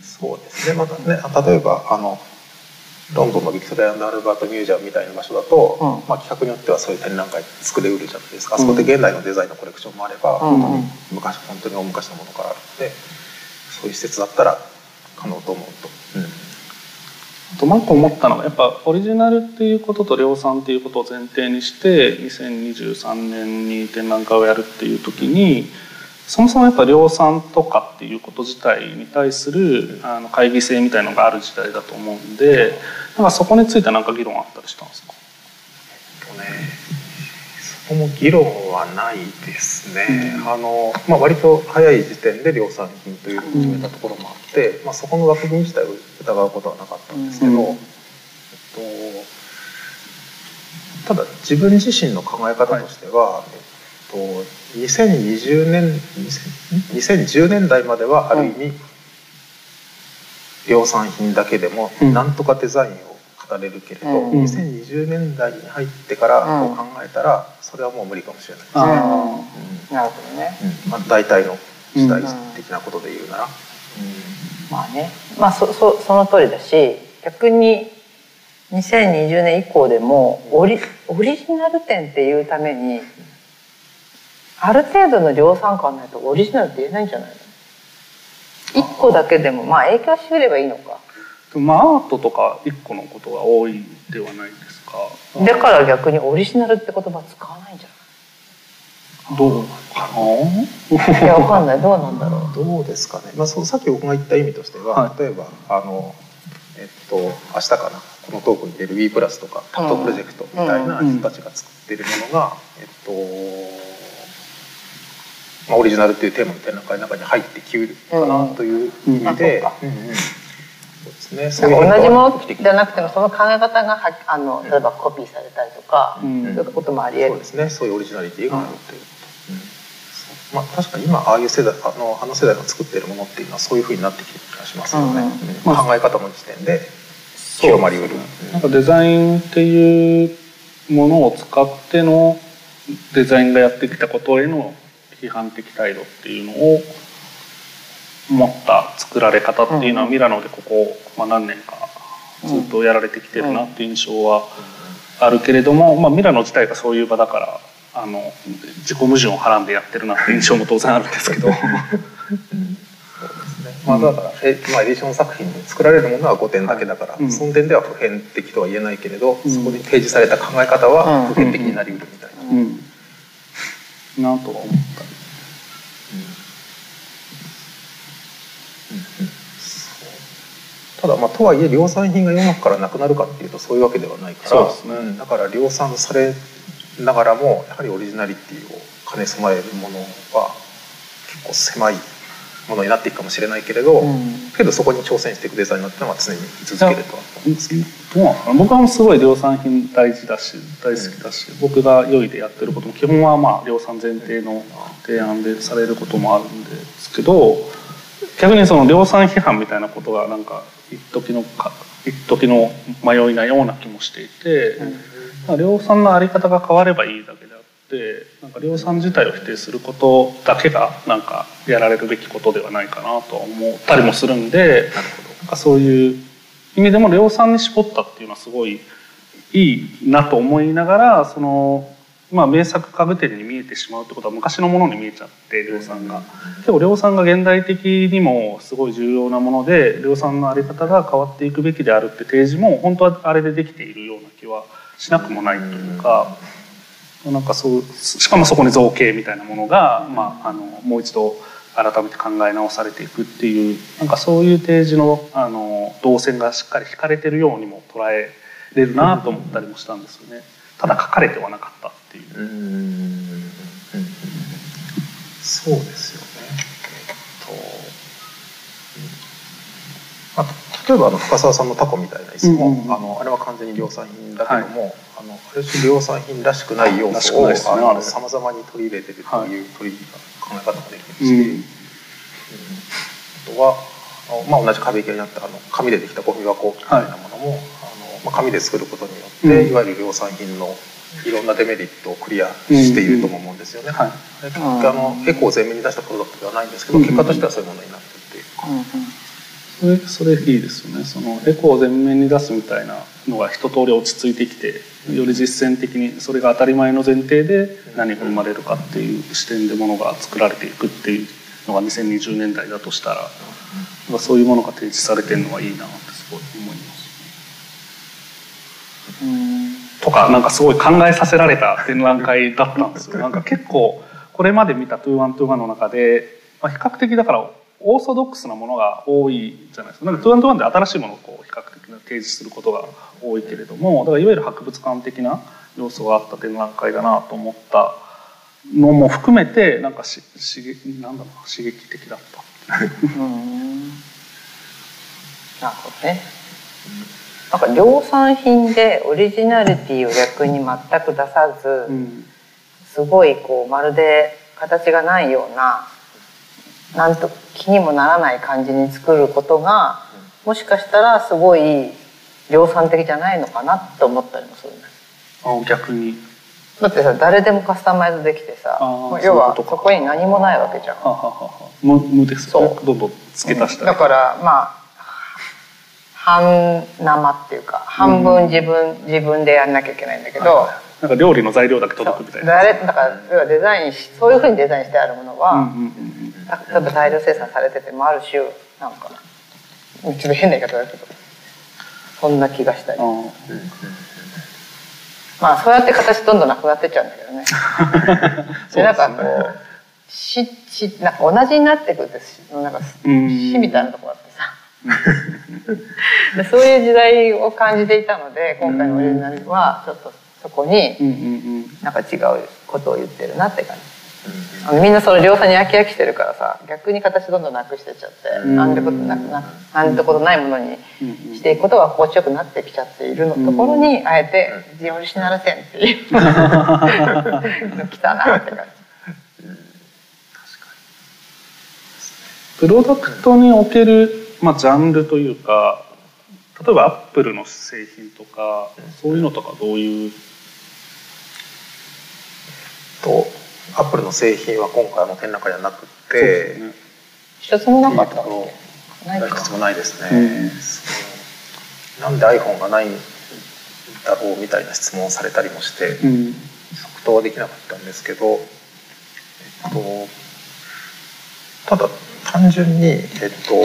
そうですね。またね例えばあのロンドンのビクトリアアルバートミュージアムみたいな場所だと、うん。まあ、企画によってはそういう展覧会作れうるじゃないですか、あそこで現代のデザインのコレクションもあれば、うん。うん本当に昔本当に大昔のものからあるのでそういう施設だったら可能と思うと。うん。あともう一個思ったのがやっぱオリジナルっていうことと量産っていうことを前提にして2023年に展覧会をやるっていう時にそもそもやっぱ量産とかっていうこと自体に対するあの会議性みたいのがある時代だと思うんでなんかそこについてはなんか議論あったりしたんですか？とねそこも議論はないですね、あのまあ、割と早い時点で量産品というのを決めたところもあって、まあ、そこの枠組み自体を疑うことはなかったんですけど、うん。えっと、ただ自分自身の考え方としては、えっと、2020年2000 2010年代まではある意味、量産品だけでもうん。なんとかデザインを語れるけれど、うん。2020年代に入ってからうん。こう考えたらそれはもう無理かもしれない。ですね。なるほどね。うん。まあ、大体の時代的なことで言うなら、まあね。まあそそその通りだし逆に2020年以降でもオリオリジナル展っていうためにある程度の量産感ないとオリジナルって言えないんじゃないの？一個だけでもまあ影響してくればいいのか。でもまあアートとか一個のことが多いではないですか。だから逆にオリジナルって言葉使わないんじゃどうかな？ないいやわかんない。どうなんだろう。どうですかね、まあ、そうさっき僕が言った意味としては、はい。例えばあのえっと明日かなこのトークに出る w プラスとかタットプロジェクトみたいな人たちが作ってるものが、えっとまあ、オリジナルっていうテーマの展覧会の中に入ってきうるかなという意味で、そうですね。同じものじゃなくてもその考え方がはあの例えばコピーされたりとか、うん。そういうこともありえる。そうですね。そういうオリジナリティがあるという。こと、うん。まあ、確かに今ああいう世代あのあの世代が作ってるものっていうのはそういうふうになってきてる気がしますよね、うん。うん。考え方の時点で広まりうる、なんかデザインっていうものを使ってのデザインがやってきたことへの批判的態度っていうのを持った作られ方っていうのはミラノでここ、まあ、何年かずっとやられてきてるなっていう印象はあるけれども、まあ、ミラノ自体がそういう場だからあの自己矛盾をはらんでやってるなっていう印象も当然あるんですけど。まあ、だから、えまあ、エディション作品で作られるものは5点だけだから、うん。その点では普遍的とは言えないけれど、うん。そこに提示された考え方は普遍的になりうるみたいな。うん、なとは思った。ただまあとはいえ量産品が世の中からなくなるかっていうとそういうわけではないからね。ん。だから量産されながらもやはりオリジナリティを兼ね備えるものは結構狭いものになっていくかもしれないけれど、うん。けどそこに挑戦していくデザインになってのは常に居続けるとは思うんですけど。どう僕はすごい量産品大事だし大好きだし、僕が良いでやってることも基本はまあ量産前提の提案でされることもあるんですけど逆にその量産批判みたいなことがなんか一時のか一時の迷いなような気もしていて、まあ量産のあり方が変わればいいだけってなんか量産自体を否定することだけがなんかやられるべきことではないかなとは思ったりもするんでなんかそういう意味でも量産に絞ったっていうのはすごいいいなと思いながらその、まあ、名作家具店に見えてしまうってことは昔のものに見えちゃって量産が。でも量産が現代的にもすごい重要なもので量産のあり方が変わっていくべきであるって提示も本当はあれでできているような気はしなくもないというか。なんかそうしかもそこに造形みたいなものが、まあ、あのもう一度改めて考え直されていくっていうなんかそういう提示のあの動線がしっかり引かれてるようにも捉えれるなと思ったりもしたんですよね。ただ書かれてはなかったっっていう。うんうんうんそうですよね。えっと、あ、例えばあの深澤さんのタコみたいな椅子も、うんうんうんあのあれは完全に量産品だけども、あのある種量産品らしくない要素をさまざまに取り入れてるという取り考え方もできるし、うん。うん。あとはあの、まあ、同じ壁際にあったあの紙でできたゴミ箱みたいなものも、あのまあ、紙で作ることによって、うん。いわゆる量産品のいろんなデメリットをクリアしているとも思うんですよね。はい。あれ結局あのエコを前面に出したプロダクトではないんですけど、うん。結果としてはそういうものになってるっていうか。それそれいいですよね。そのエコを前面に出すみたいなのが一通り落ち着いてきてより実践的にそれが当たり前の前提で何が生まれるかっていう視点でものが作られていくっていうのが2020年代だとしたらそういうものが提示されてるのはいいなってすごい思います。うんとかなんかすごい考えさせられた展覧会だったんですよ。なんか結構これまで見た2121の中で、まあ、比較的だからオーソドックスなものが多いじゃないですか。なんか2121で新しいものをこう比較的な提示することが多いけれども、だからいわゆる博物館的な要素があった展覧会だなと思ったのも含めてなんかし刺激なんだろうな刺激的だった。うんなるほどね。なんか量産品でオリジナリティを逆に全く出さず、うんすごいこうまるで形がないようななんと気にもならない感じに作ることがもしかしたらすごい量産的じゃないのかなと思ったりもするんです。あ逆に。だってさ誰でもカスタマイズできてさ要はそこに何もないわけじゃん。無無ですよねどんどん付け足したり。だからまあ半生っていうか半分自分、自分でやんなきゃいけないんだけど、なんか料理の材料だけ届くみたいな。誰だから要はデザインしそういうふうにデザインしてあるものは、うんうんうん例えば大量生産されててもある種なんかちょっと変な言い方だけどそんな気がしたり。まあそうやって形どんどんなくなってっちゃうんだけどね。ー でなんかこうししなんか同じになってくるってしなんかうん。死みたいなとこあってさ。でそういう時代を感じていたので今回のオリジナルはちょっとそこに。なんか違うことを言ってるなって感じ。あのみんなその量産に飽き飽きしてるからさ逆に形どんどんなくしてっちゃって、うん。なんてことなくななんてことないものにしていくことが心地よくなってきちゃっているのところに、あえて「ジオリジナル線」っていうの来たなって感プロダクトにおける、まあ、ジャンルというか例えばアップルの製品とかそういうのとかどういう？とアップルの製品は今回の展覧会にはなくて、一つもなかったつもないですね、うん。なんで iPhone がないんだろうみたいな質問をされたりもして、うん。即答はできなかったんですけど、えっと、ただ単純に、えっと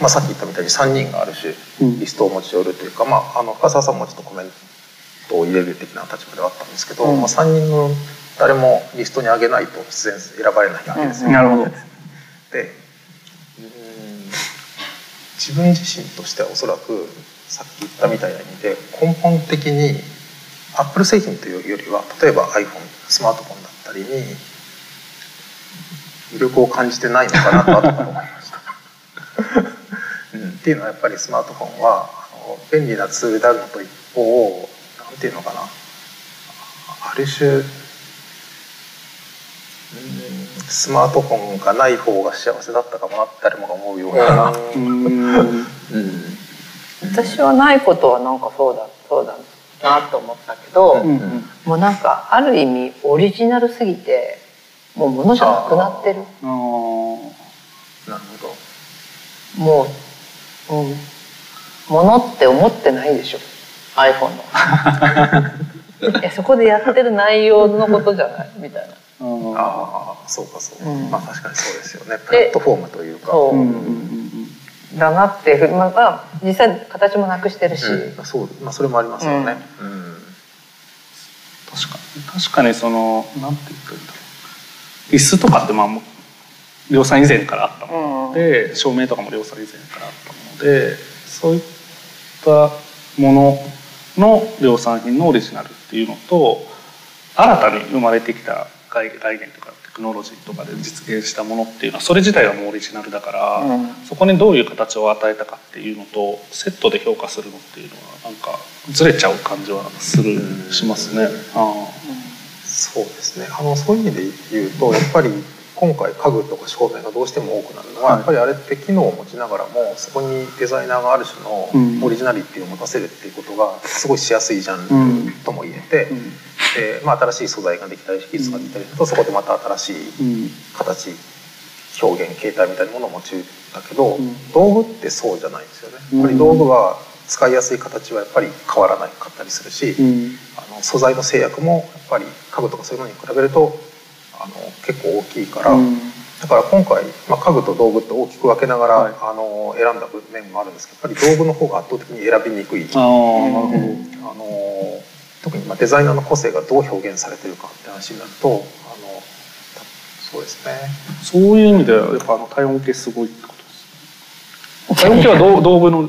まあ、さっき言ったみたいに3人がある種うん。リストを持ち寄るというか、まあ、あの深澤さんもちょっとコメントを入れる的な立場ではあったんですけど、うん。まあ、3人の誰もリストに上げないと必然選ばれないわけですよ。なるほどでうん自分自身としてはおそらくさっき言ったみたいな意味で根本的にアップル製品というよりは例えば iPhone スマートフォンだったりに魅力を感じてないのかなと後から思いました。うん、っていうのはやっぱりスマートフォンはあの便利なツールであるのと一方なんていうのかなある種うんスマートフォンがない方が幸せだったかもなって誰もが思うような、うん。うん私はないことはなんかそうだそうだなと思ったけど、うん。もうなんかある意味オリジナルすぎてもうものじゃなくなってる。なるほど。もう、うん、ものって思ってないでしょ。iPhone の。いやそこでやってる内容のことじゃないみたいなあーああそうかそうか、うん。まあ確かにそうですよね。プラットフォームというか。そう、うんうんうんだなっていうふうにまあまあ実際形もなくしてるし、うん。そうまあそれもありますよね、うん。確かに。確かにそのなんて言ったらいいんだろう。椅子とかってまあ量産以前からあったもの。で、照明とかも量産以前からあったものでそういったものの量産品のオリジナルっていうのと新たに生まれてきた概概念とかテクノロジーとかで実現したものっていうのはそれ自体はもうオリジナルだから、うん。そこにどういう形を与えたかっていうのとセットで評価するのっていうのはなんかずれちゃう感じはするうんしますね。あそうですね。あのそういう意味で言うとやっぱり今回家具とか照明がどうしても多くなるのは、はい。やっぱりあれって機能を持ちながらもそこにデザイナーがある種うん。のオリジナリティを持たせるっていうことがすごいしやすいジャうんンルとも言えて、うん。でまあ、新しい素材ができたり技術ができたりするとそこでまた新しいうん形表現形態みたいなものを持ちだけど、うん。道具ってそうじゃないんですよね。うん。やっぱり道具は使いやすい形はやっぱり変わらなかったりするし、うん。あの素材の制約もやっぱり家具とかそういうのに比べるとあの結構大きいから、うん。だから今回、まあ、家具と道具って大きく分けながら、はい。あの選んだ面もあるんですけどやっぱり道具の方が圧倒的に選びにくい。あの特にまあデザイナーの個性がどう表現されてるかって話になるとあのそうですね。どそういう意味ではやっぱあの体温計すごいってことです。体温計は道道具の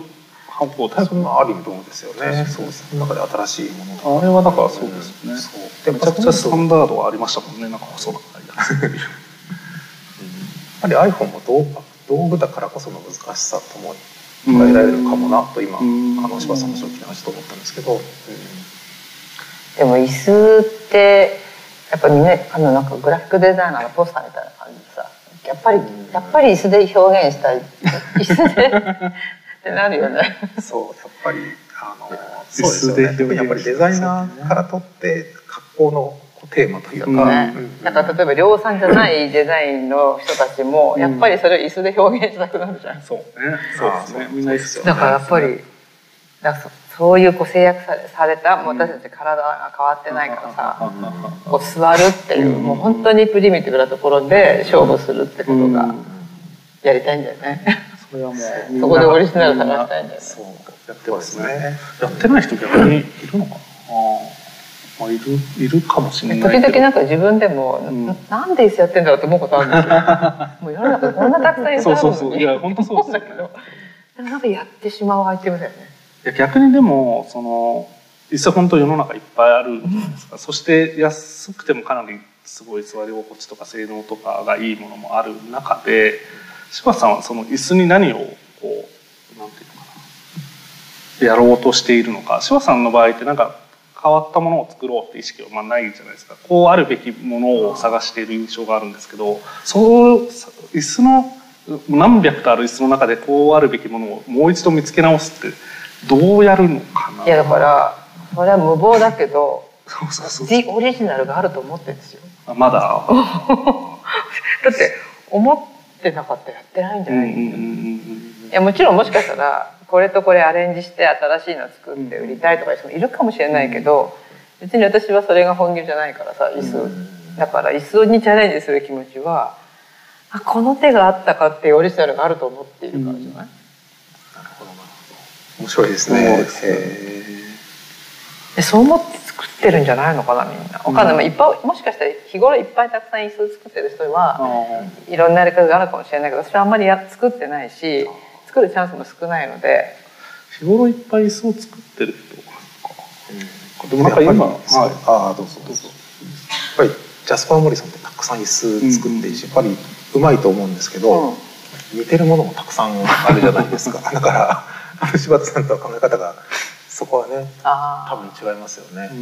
半方ですそれもある意味道具ですよね。そうその中で新しいものあれはだからそうですね。そう。めちゃくちゃスタンダードがありましたもんね。なんか細長いやつ。やっぱり iPhone も道具道具だからこその難しさとも捉えられるかもなと今、うん。あの柴田さんの話を聞きながらちょっと思ったんですけど、でも椅子ってやっぱりねあのなんかグラフィックデザイナーのポスターみたいな感じでさやっぱりやっぱり椅子で表現したい。椅子で ってなるよね。そうやっぱりあの椅そうですよ子で表現ね特にやっぱりデザイナーからとって格好のテーマというか、うんねうん。だから例えば量産じゃないデザインの人たちもうん。やっぱりそれを椅子で表現したくなるじゃん。そうね。そうですね。みんな椅子だからやっぱりだからそそういうこう制約されされたもう私たち体が変わってないからさ、こう座るっていう、うん。もう本当にプリミティブなところで勝負するってことがうん。やりたいんだよね。それはもうそこでオリジナル探したいんだよね。そうやってますねやってない人逆にいるのかな？まあいるいるかもしれない時々なんか自分でも、んななんで椅子やってんだろうと思うことあるんですよ。もう世の中こんなたくさん椅子あるのに。そうそうそういや本当そうですだけど。でもなんかやってしまうアイテムだよね。いや逆にでもその実際本当世の中いっぱいあるじゃないですかそして安くてもかなりすごい座り心地とか性能とかがいいものもある中で柴田さんはその椅子に何をこうなんていうのかなやろうとしているのか。柴田さんの場合ってなんか変わったものを作ろうって意識はまあないじゃないですか。こうあるべきものを探している印象があるんですけどそう椅子の何百とある椅子の中でこうあるべきものをもう一度見つけ直すってどうやるのかな。いやだからそれは無謀だけどそうそうそうディオリジナルがあると思ってるんですよ。あまだ？だって思ってなかったらやってないんじゃない、いやもちろんもしかしたらこれとこれアレンジして新しいの作って売りたいとかいう人もいるかもしれないけど別に私はそれが本業じゃないからさ椅子。だから椅子にチャレンジする気持ちはあこの手があったかっていうオリジナルがあると思っているからじゃない、面白いですね。でそう思って作ってるんじゃないのかなみんな。わかんない、まあいっぱいもしかしたら日頃いっぱいたくさん椅子作ってる人はあいろんなやり方があるかもしれないけど私はあんまりや作ってないし作るチャンスも少ないので。ー日頃いっぱい椅子を作ってる人か。ーでもなんか今やっぱりそう。はいああどうぞどうぞ。やっぱりジャスパー・モリソンってたくさん椅子作っているし、やっぱりうまいと思うんですけど、うん。似てるものもたくさんあるじゃないですか。だからあの柴田さんとは考え方がそこはねあ多分違いますよね。う、ん。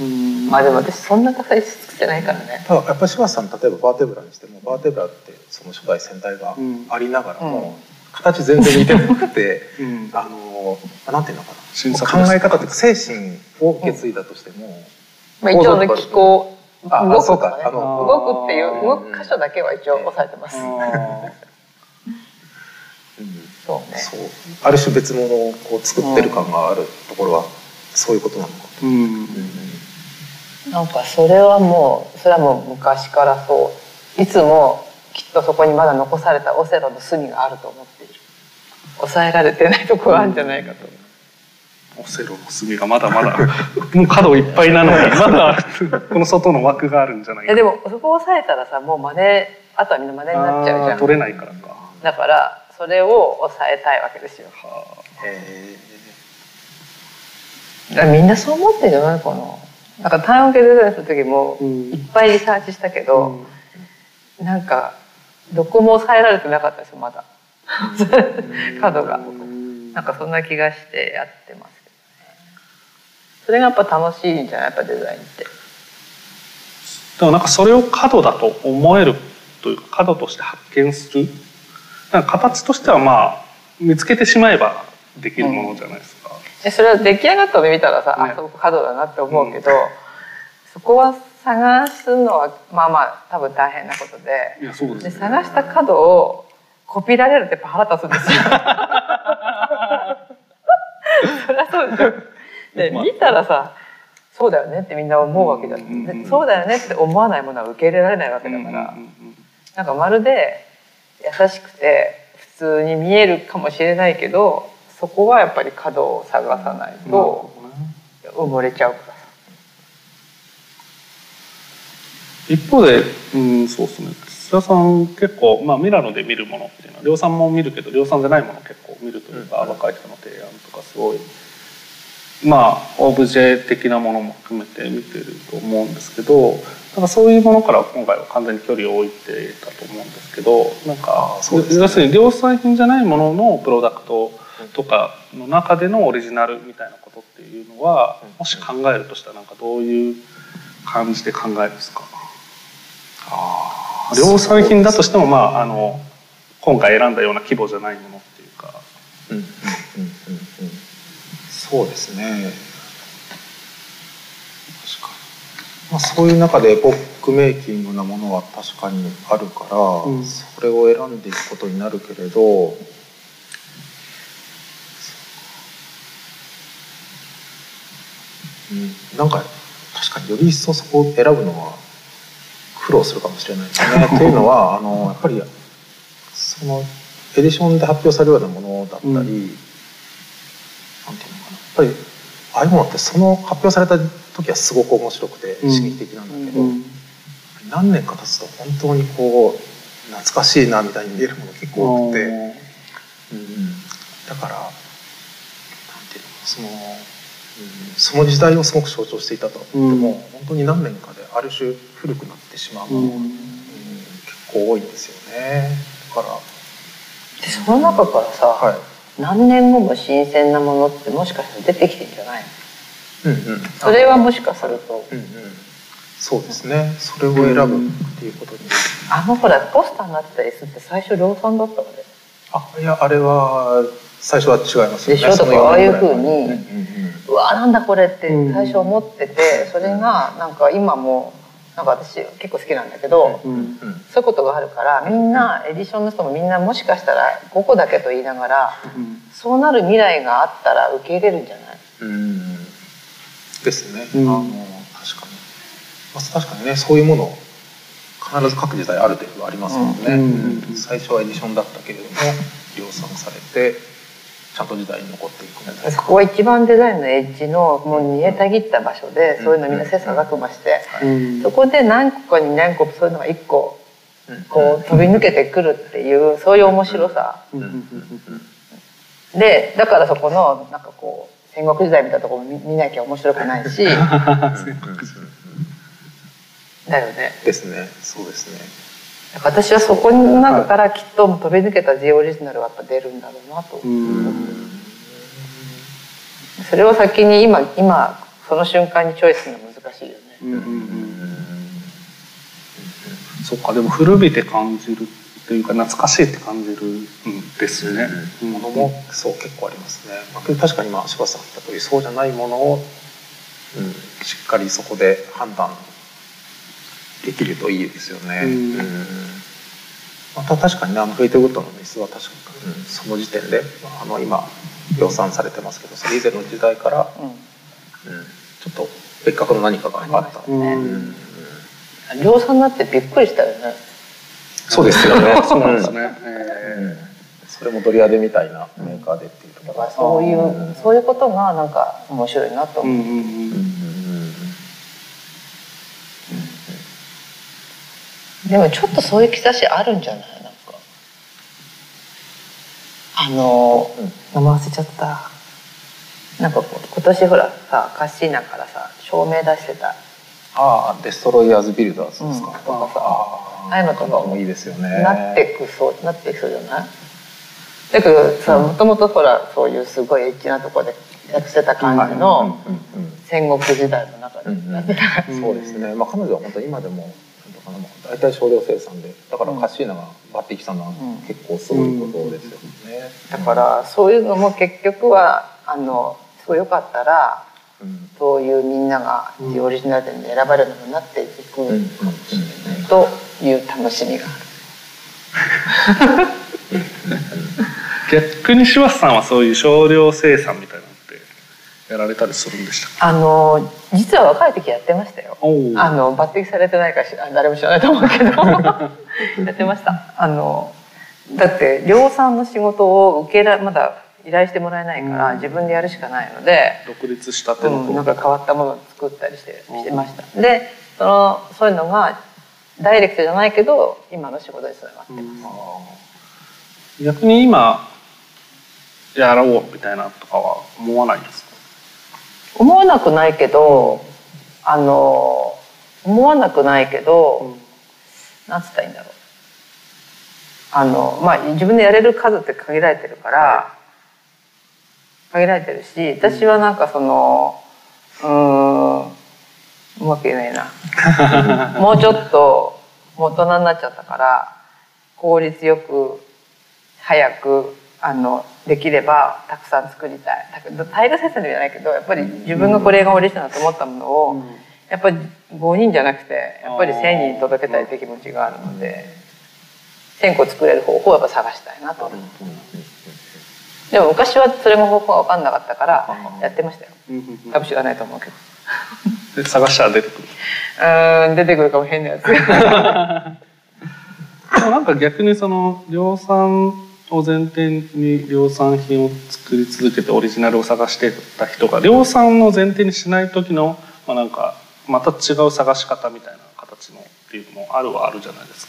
うん。うん。まあでも私そんなたくさん椅子作ってないからね。ただやっぱり柴田さん例えばバーテブラにしてもバーテブラってその初代先代がうん。ありながらも、うん。形全然似てなくてうん。あのなんていうのか新作な考え方というか精神を受け継いだとしても、まあ一応ね気候あ動くとかね。そうか。あの動くっていう動く箇所だけは一応押さえてます。あうん そうね。そう。ある種別物をこう作ってる感があるところはそういうことなのかーうん。なんかそれはもうそれはもう昔からそう。いつもきっとそこにまだ残されたオセロの隅があると思っている。抑えられてないところがあるんじゃないかと、オセロの隅がまだまだもう角いっぱいなのに まだこの外の枠があるんじゃないか。いやでもそこを抑えたらさもう真似あとはみんな真似になっちゃうじゃん。取れないからか。だからそれを抑えたいわけですよ。はへだからみんなそう思ってるんじゃないかな。なんか単音系デザインする時もうん。いっぱいリサーチしたけど、なんかどこも抑えられてなかったですよまだ。角が。なんかそんな気がしてやってますけどね。それがやっぱ楽しいんじゃない？やっぱデザインって。でもなんかそれを角だと思えるというか角として発見する形としてはまあ見つけてしまえばできるものじゃないですか。でそれは出来上がったの見たらさ、ね。あそこ角だなって思うけど、そこは探すのはまあまあ多分大変なことで。いやそうですでね。探した角をコピーられるって腹立つんですよ。そりゃそうでしょ。でまあ。見たらさそうだよねってみんな思うわけだ、うんうんうんでそうだよねって思わないものは受け入れられないわけだから、うんうんうん。なんかまるで優しくて普通に見えるかもしれないけどそこはやっぱり角を探さないうんと埋もれちゃうから。さ。一方で、うん、そうですね。土田さん結構、まあ、ミラノで見るものっていうのは量産も見るけど量産じゃないもの結構見るというか、うん。若い人の提案とかすごいまあオブジェ的なものも含めて見てると思うんですけどなんかそういうものから今回は完全に距離を置いてたと思うんですけどなんか、要するに量産品じゃないもののプロダクトとかの中でのオリジナルみたいなことっていうのはうん。もし考えるとしたらなんかどういう感じで考えるんですか？量産品だとしてもまああの今回選んだような規模じゃないものっていうか。うんうんうんうんうんそうですね。確かに、まあ、そういう中でエポックメイキングなものは確かにあるから、うん。それを選んでいくことになるけれどうんなんか確かにより一層そこを選ぶのは苦労するかもしれないですね。っていうのはあのやっぱりそのエディションで発表されるようなものだったり、うんなんていうのかなやっぱりああいうものってその発表された時はすごく面白くてうん。刺激的なんだけど、うん。何年か経つと本当にこう懐かしいなみたいに見えるもの結構多くて、うんだからなんていうのその、うん、その時代をすごく象徴していたと。は言っても、うん本当に何年かである種古くなってしまうものが、うん結構多いんですよね。だからでその中からさ、はい何年後も新鮮なものってもしかしたら出てきてんじゃないうんうん、それはもしかすると。うんうん、そうですね。それを選ぶっていうことに、あのほらポスターになってた S って最初量産だったので。あいやあれは最初は違いますよね。でしょ？そのだからああいう四年ぐら風に前うんうんうん。うわなんだこれってうん最初思っててそれがなんか今もなんか私結構好きなんだけど、うん。うん。そういうことがあるからみんなエディションの人もみんなもしかしたら5個だけと言いながらうん。そうなる未来があったら受け入れるんじゃない？うん。ですね、うん。あの確かに、まあ、確かにねそういうもの必ず各時代ある程度ありますもんね、最初はエディションだったけれども量産されてちゃんと時代に残っていくみたいな。そこは一番デザインのエッジのもう煮えたぎった場所でそういうのみんな切磋琢磨してうん。そこで何個かに何個そういうのが1個うんこう飛び抜けてくるっていうそういう面白さ。でだからそこのなんかこう戦国時代みたいなところも見見なきゃ面白くないし。だよね。ですね。そうですね私はそこの中からきっと飛び抜けた G オリジナルがやっぱ出るんだろうなと。うん。それを先に今今その瞬間にチョイスするのは難しいよね。うんうんうんそっかでも古びて感じるというか懐かしいって感じるんですね。ものもそう結構ありますね、確かに今柴田さんが言った通りそうじゃないものを、うん、しっかりそこで判断できるといいですよね、うん。また確かにねあのフェイ・トゥーグッドのミスは確かに、うん。その時点であの今量産されてますけどそれ以前の時代から、うん。うん、ちょっと別格の何かがあった、ね。うん。量産になってびっくりしたよね。そうですよね。そうなんですね。うん。えそれもドリアデみたいなメーカーでっていうところそういうそういうことがなんか面白いなと思う、ーうんうんうんでもちょっとそういう兆しあるんじゃない？なんか。あの、うん名前忘れちゃった。なんか今年ほらさカッシーナからさ照明出してた。ああデストロイヤーズビルダーズですか、うん。とかさあああいうのとかももいいですよね。なってくそうなってきそうじゃな。いだけどさもともとほらそういうすごいエッチなとこでやってた感じの戦国時代の中で。やってたから、そうですね、まあ、彼女は本当に今でもなんとかなもう大体少量生産でだからカッシーナが抜擢したのは結構すごいことですよね、だからそういうのも結局はあのすごいよかったらうん。そういうみんながオリジナル店で選ばれるようになっていくという楽しみがある。逆に柴田さんはそういう少量生産みたいなやられたりするんでしたかあの実は若い時やってましたよ。おあの抜擢されてないかしら誰も知らないと思うけど やってました。あのだって量産の仕事を受けらまだ依頼してもらえないから、うん自分でやるしかないので、独立したてのうん、頃なんか変わったものを作ったりしてしてました。でそのそういうのがダイレクトじゃないけど今の仕事につながってます。逆に今やろうみたいなとかは思わないんですか？思わなくないけどあの思わなくないけど、なんつったらいいんだろう。あのまあ自分でやれる数って限られてるから、限られてるし私はなんかそのうーんうまく言えないな。もうちょっと大人になっちゃったから効率よく早くあのできればたくさん作りたい。だけど大量生産じゃないけどやっぱり自分がこれがオリジナルだと思ったものを、やっぱり5人じゃなくてやっぱり1,000人に届けたいという気持ちがあるので1,000個作れる方法をやっぱ探したいなと。思ってでも昔はそれが方法が分かんなかったからやってましたよ。多分知らないと思うけど。で探したら出てくる。うーん出てくるかも変なやつ でもなんか逆にその量産を前提に量産品を作り続けてオリジナルを探してた人が量産の前提にしない時の、まあ、なんかまた違う探し方みたいな形のっていうのもあるはあるじゃないです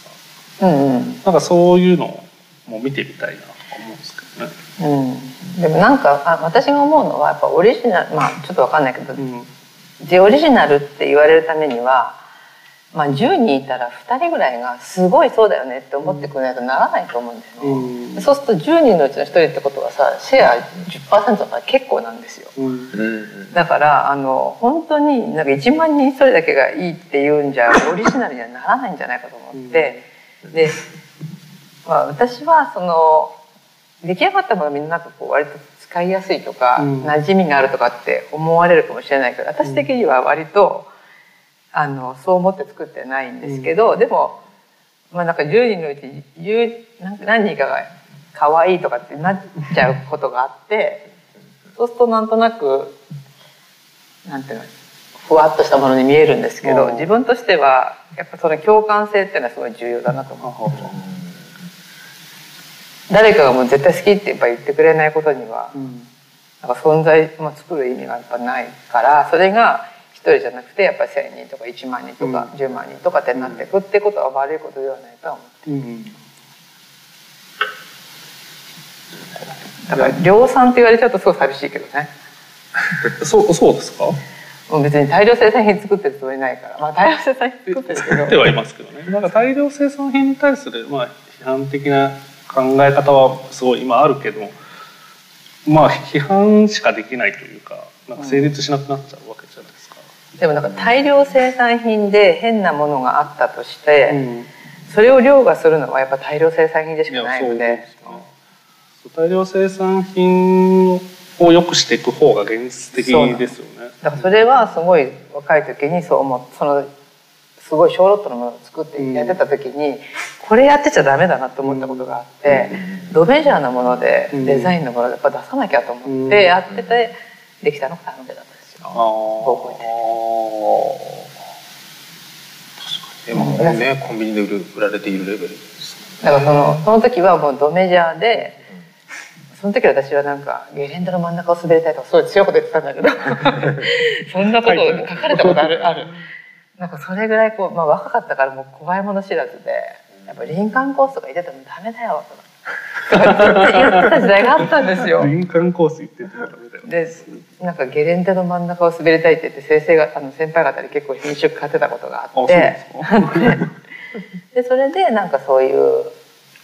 か。うんうんなんかそういうのも見てみたいなとか思うんですけどね。うん、でもなんかあ私が思うのはやっぱオリジナルまあちょっと分かんないけど、うんでオリジナルって言われるためには、まあ、10人いたら2人ぐらいがすごいそうだよねって思ってくれないとならないと思うんですよ。ね、うん。でそうすると10人のうちの1人ってことはさシェア10%だから結構なんですよ。うん。うんだからあの本当になんか1万人1人だけがいいっていうんじゃオリジナルにはならないんじゃないかと思って、で、まあ、私はその出来上がったものがみんななんかこう割と使いやすいとか、うん。馴染みがあるとかって思われるかもしれないけど私的には割と、あのそう思って作ってないんですけど、でも、まあ、なんか10人のうち10なんか何人かが可愛いとかってなっちゃうことがあってそうするとなんとなくなんていうのふわっとしたものに見えるんですけどうん。自分としてはやっぱその共感性っていうのはすごい重要だなと思う。誰かがもう絶対好きってやっぱ言ってくれないことには、なん。か存在も作る意味がやっぱないからそれが一人じゃなくてやっぱり1,000人とか1万人とかうん。10万人とかってなっていくってことは悪いことではないとは思う。うん。だから量産って言われちゃうとすごい寂しいけどね。そうそうですか？もう別に大量生産品作ってるつもりないから。まあ大量生産品作ってるけど。作ってはいますけどね。なんか大量生産品に対するまあ批判的な考え方はすごい今あるけど、まあ批判しかできないというか、なんか成立しなくなっちゃうわけでもなんか大量生産品で変なものがあったとして、うんそれを凌駕するのはやっぱ大量生産品でしかないので。大量生産品を良くしていく方が現実的ですよね。だからそれはすごい若い時にそう思そのすごい小ロットのものを作ってやってた時に、これやってちゃダメだなと思ったことがあって、ドメジャーなものでうん。デザインのものでやっぱ出さなきゃと思っうん。てやっててできたのがタヌケだったんですよ。あー。でもねコンビニで売る売られているレベルですだからそのその時はもうドメジャーでその時は私はなんかゲレンデの真ん中を滑りたいとかすごい強いこと言ってたんだけど。そんなことを書かれたことある。ある。なんかそれぐらいこう、まあ、若かったからもう怖いもの知らずでやっぱ林間コースとか入れてもダメだよとか言ってた時代があったんですよ。林間コース行っててダメだよ。でなんかゲレンデの真ん中を滑りたいって言って先生があの先輩方に結構品種買ってたことがあって。で それでなんかそういう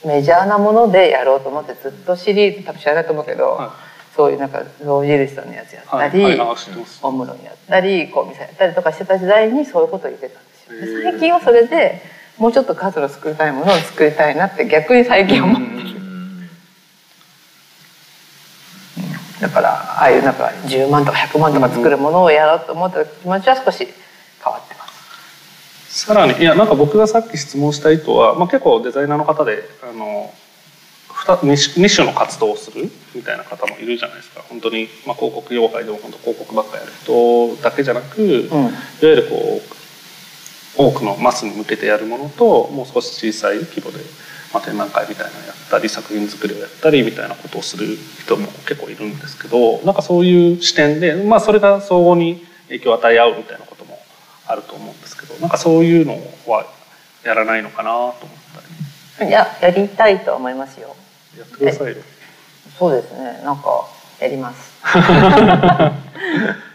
メジャーなものでやろうと思ってずっとシリーズ多分知らないと思うけど、はそういうなんか象印さんのやつやったり、オムロンやったりコウミサやったりとかしてた時代にそういうことを言ってたんですよ。最近はそれでもうちょっと数の作りたいものを作りたいなって逆に最近思ってる。だからああいうなんか10万とか100万とか作るものをやろうと思った気持ちは少し変わってます。さらにいやなんか僕がさっき質問した意図は、まあ、結構デザイナーの方であの 2, 2種の活動をするみたいな方もいるじゃないですか本当に、まあ、広告業界でも本当広告ばっかやる人だけじゃなく、いわゆるこう多くのマスに向けてやるものともう少し小さい規模で、まあ、展覧会みたいなのやったり作品作りをやったりみたいなことをする人も結構いるんですけどなんかそういう視点で、まあ、それが相互に影響を与え合うみたいなこともあると思うんですけどなんかそういうのはやらないのかなと思ったりいややりたいと思いますよ。やってくださいよ。そうですねなんかやります。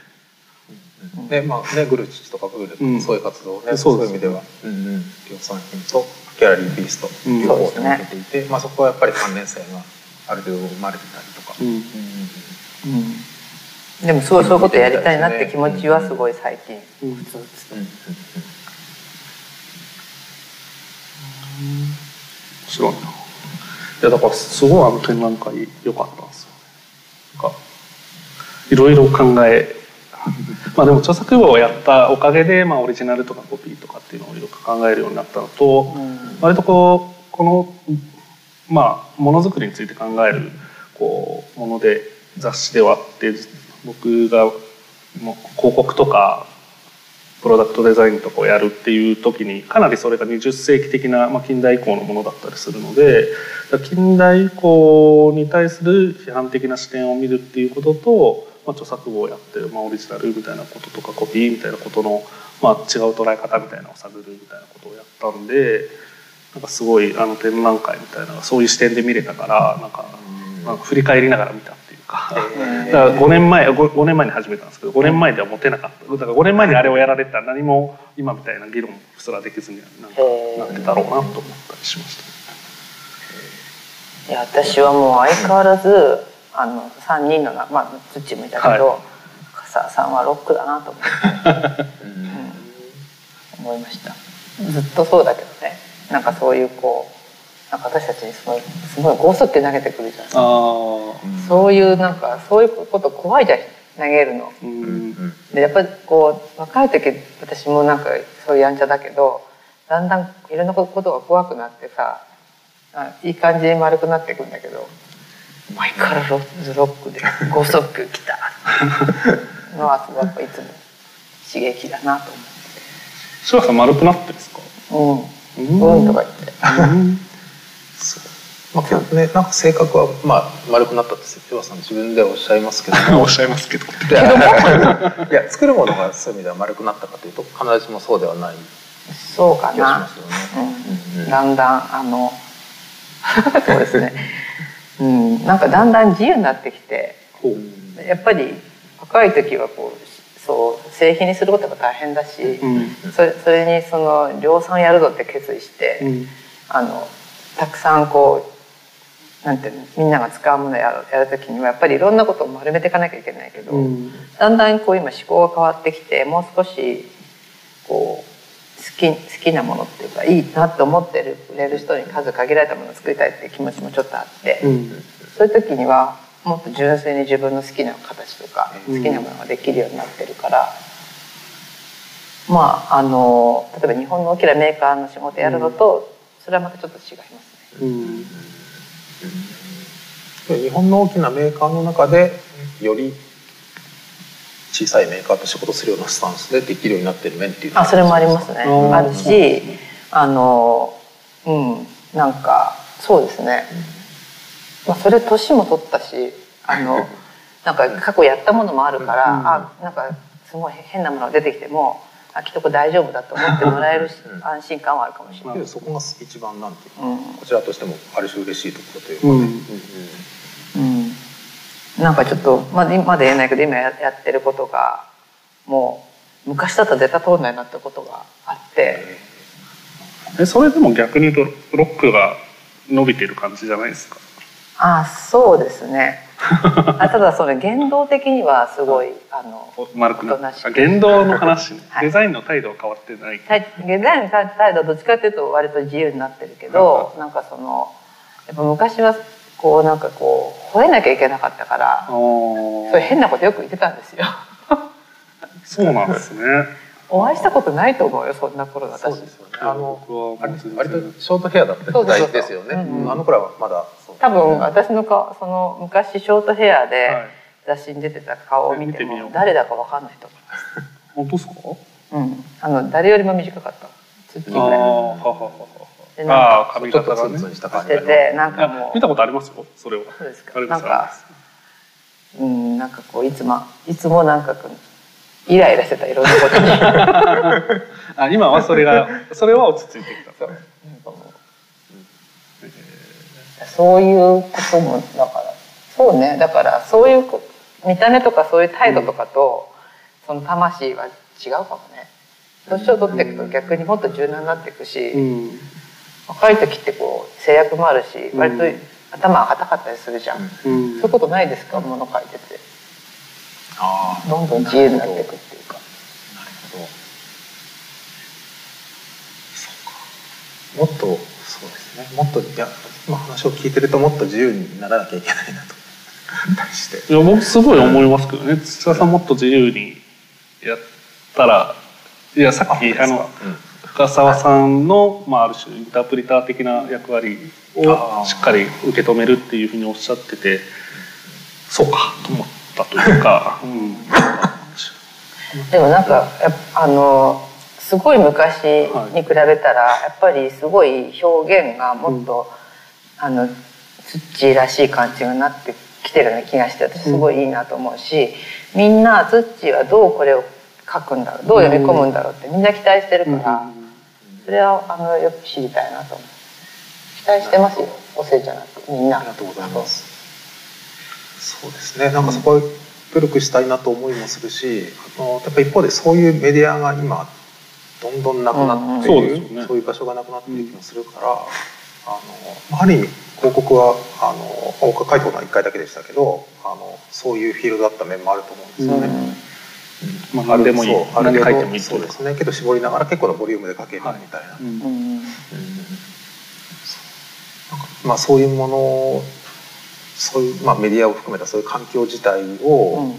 でまあねグルチッチとかグルとかうん。そういう活動をね、そうですそういう意味では、うんうん、量産品とギャラリーピースとう方手掛けていて、まあそこはやっぱり関連性がある程度生まれてたりとか、うん。うん。うん。でもそうそういうことやりたいなって気持ちはすごい最近。うん。普通です。うん。うん。面白いな。いやだからすごいあの展覧会良かったんですよ。なんかいろいろ考えまあでも著作業をやったおかげで、まあ、オリジナルとかコピーとかっていうのをよく考えるようになったのと、うん。割とこうこのまあものづくりについて考えるこうもので雑誌ではあって僕が広告とかプロダクトデザインとかをやるっていう時にかなりそれが20世紀的な、まあ、近代以降のものだったりするので近代以降に対する批判的な視点を見るっていうことと、まあ、著作語をやってる、まあ、オリジナルみたいなこととかコピーみたいなことの、まあ、違う捉え方みたいなのを探るみたいなことをやったんでなんかすごいあの展覧会みたいなそういう視点で見れたからなんかなんか振り返りながら見たっていうか。だから5年前 5, 5年前に始めたんですけど5年前では持てなかった。だから5年前にあれをやられたら何も今みたいな議論すらできずになんかなってたろうなと思ったりしました。いや私はもう相変わらずあの3人のなまあ土もいたけど、は笠さんはロックだなと思って。うん。思いました。ずっとそうだけどね。なんかそういうこうなんか私たちにすごいすごい剛速球投げてくるじゃん。ああそういうなんかそういうこと怖いじゃん。投げるの。ううんん。でやっぱりこう若い時私もなんかそういうやんちゃだけどだんだんいろんなことが怖くなってさあいい感じに丸くなっていくんだけど前からロズロックで剛速球来た のはすごいやっぱいつも刺激だなと柴田さん丸くなってるんですか？思う。ん、うんとか言って。うんまあ、今日ねなんか性格はまあ丸くなったって岩さん自分ではおっしゃいますけど おっしゃいますけど。いやいや作るものがそういう意味では丸くなったかというと必ずしもそうではないそうかな気がしま。すよね。うんうんだんだんあのそうですね。うん、なんかだんだん自由になってきて。やっぱり若い時はこうそう製品にすることが大変だし、うん。それそれにその量産やるぞって決意して、うん。あのたくさんこうなんていうのみんなが使うものやるやる時にはやっぱりいろんなことを丸めていかなきゃいけないけど、うん。だんだんこう今思考が変わってきてもう少しこう好き好きなものっていうかいいなと思ってる売れる人に数限られたものを作りたいっていう気持ちもちょっとあって。うんそういう時にはもっと純粋に自分の好きな形とかうん好きなものができるようになってるから、まああの例えば日本の大きなメーカーの仕事やるのと、それはまたちょっと違いますね。うんで日本の大きなメーカーの中でより小さいメーカーと仕事するようなスタンスでできるようになってる面っていうのはあそれもありますね。うん。あるしあのうんなんかそうですね。まあそれ年も取ったしあの なんか過去やったものもあるから、うん。あなんかすごい変なものが出てきてもあきっとこれ大丈夫だと思ってもらえるしうん。安心感はあるかもしれない。けどそこが一番なんていうか、うん。こちらとしてもある種嬉しいところというか、うん。うんうん、なんかちょっとまだまだ言えないけど今ややってることがもう昔だったら絶対通んないなってことがあって。えそれでも逆に言うとロックが伸びてる感じじゃないですか？ああそうですね。あただそれ言動的にはすごいあの丸くなし言動の話ね、はい。デザインの態度は変わってない。たデザインの態度はどっちかっていうと割と自由になってるけどなんかそのやっぱ昔はこうなんかこう吠えなきゃいけなかったからそういう変なことよく言ってたんですよ。そうなんですね。お会いしたことないと思うよそんな頃私そうですよね。あの割とショートヘアだった時代です。よねそうそうそううん。あの頃はまだ。そう多分私の顔その昔ショートヘアはでい。雑誌に出てた顔を見ても誰だかわかんないと本当ですか？思う、うん、あの誰よりも短かった。月ぐらいああははははでなんかああ髪ちょっ型がねとツンツンした感じしててなんかもう。見たことありますよそれは。そうですか？なんかうんなんかこういつもいつもなんかこうイライラしてたいろんなことに。あ今はそれがそれは落ち着いてきた。そう。なんかもう。そういうこともだからそうね。だからそういうこ見た目とかそういう態度とかと、その魂は違うかもね。年を取っていくと逆にもっと柔軟になっていくし、うん若い時ってこう制約もあるしうん。割と頭が硬かったりするじゃん、うん。うんそういうことないですか？もの書いてて。ああどんどん自由になっていくっていうか。なるほど。そうか。もっとそうですね。もっといや今話を聞いてるともっと自由にならなきゃいけないなと。対して。いや僕すごい思いますけどね。土田さんもっと自由にやったらいやさっきあの深澤さんの、まあ、ある種インタープリター的な役割をしっかり受け止めるっていうふうにおっしゃっててそうかと思ったというか、うん、でもなんかやっぱあのすごい昔に比べたらやっぱりすごい表現がもっと、あの土らしい感じになってきてるような気がして私すごいいいなと思うし、みんな土はどうこれを書くんだろうどう読み込むんだろうってみんな期待してるから、それはあのよく知りたいなと思う。期待してますよおせいじゃなくみんな。ありがとうございます。そうですね。なんかそこは努力したいなと思いもするしあのやっぱ一方でそういうメディアが今どんどんなくなっている、うんうん。ね。そういう場所がなくなっている気もするから、あのある意味広告はあの僕が書いたことは1回だけでしたけどあのそういうフィールドだった面もあると思うんですよね。うんまあ何でもいいそうある程何書いてもいい度そうですね。けど絞りながら結構なボリュームで書けるみたいな、うんうんなん。かまあそういうものをそういう、まあ、メディアを含めたそういう環境自体を、うん。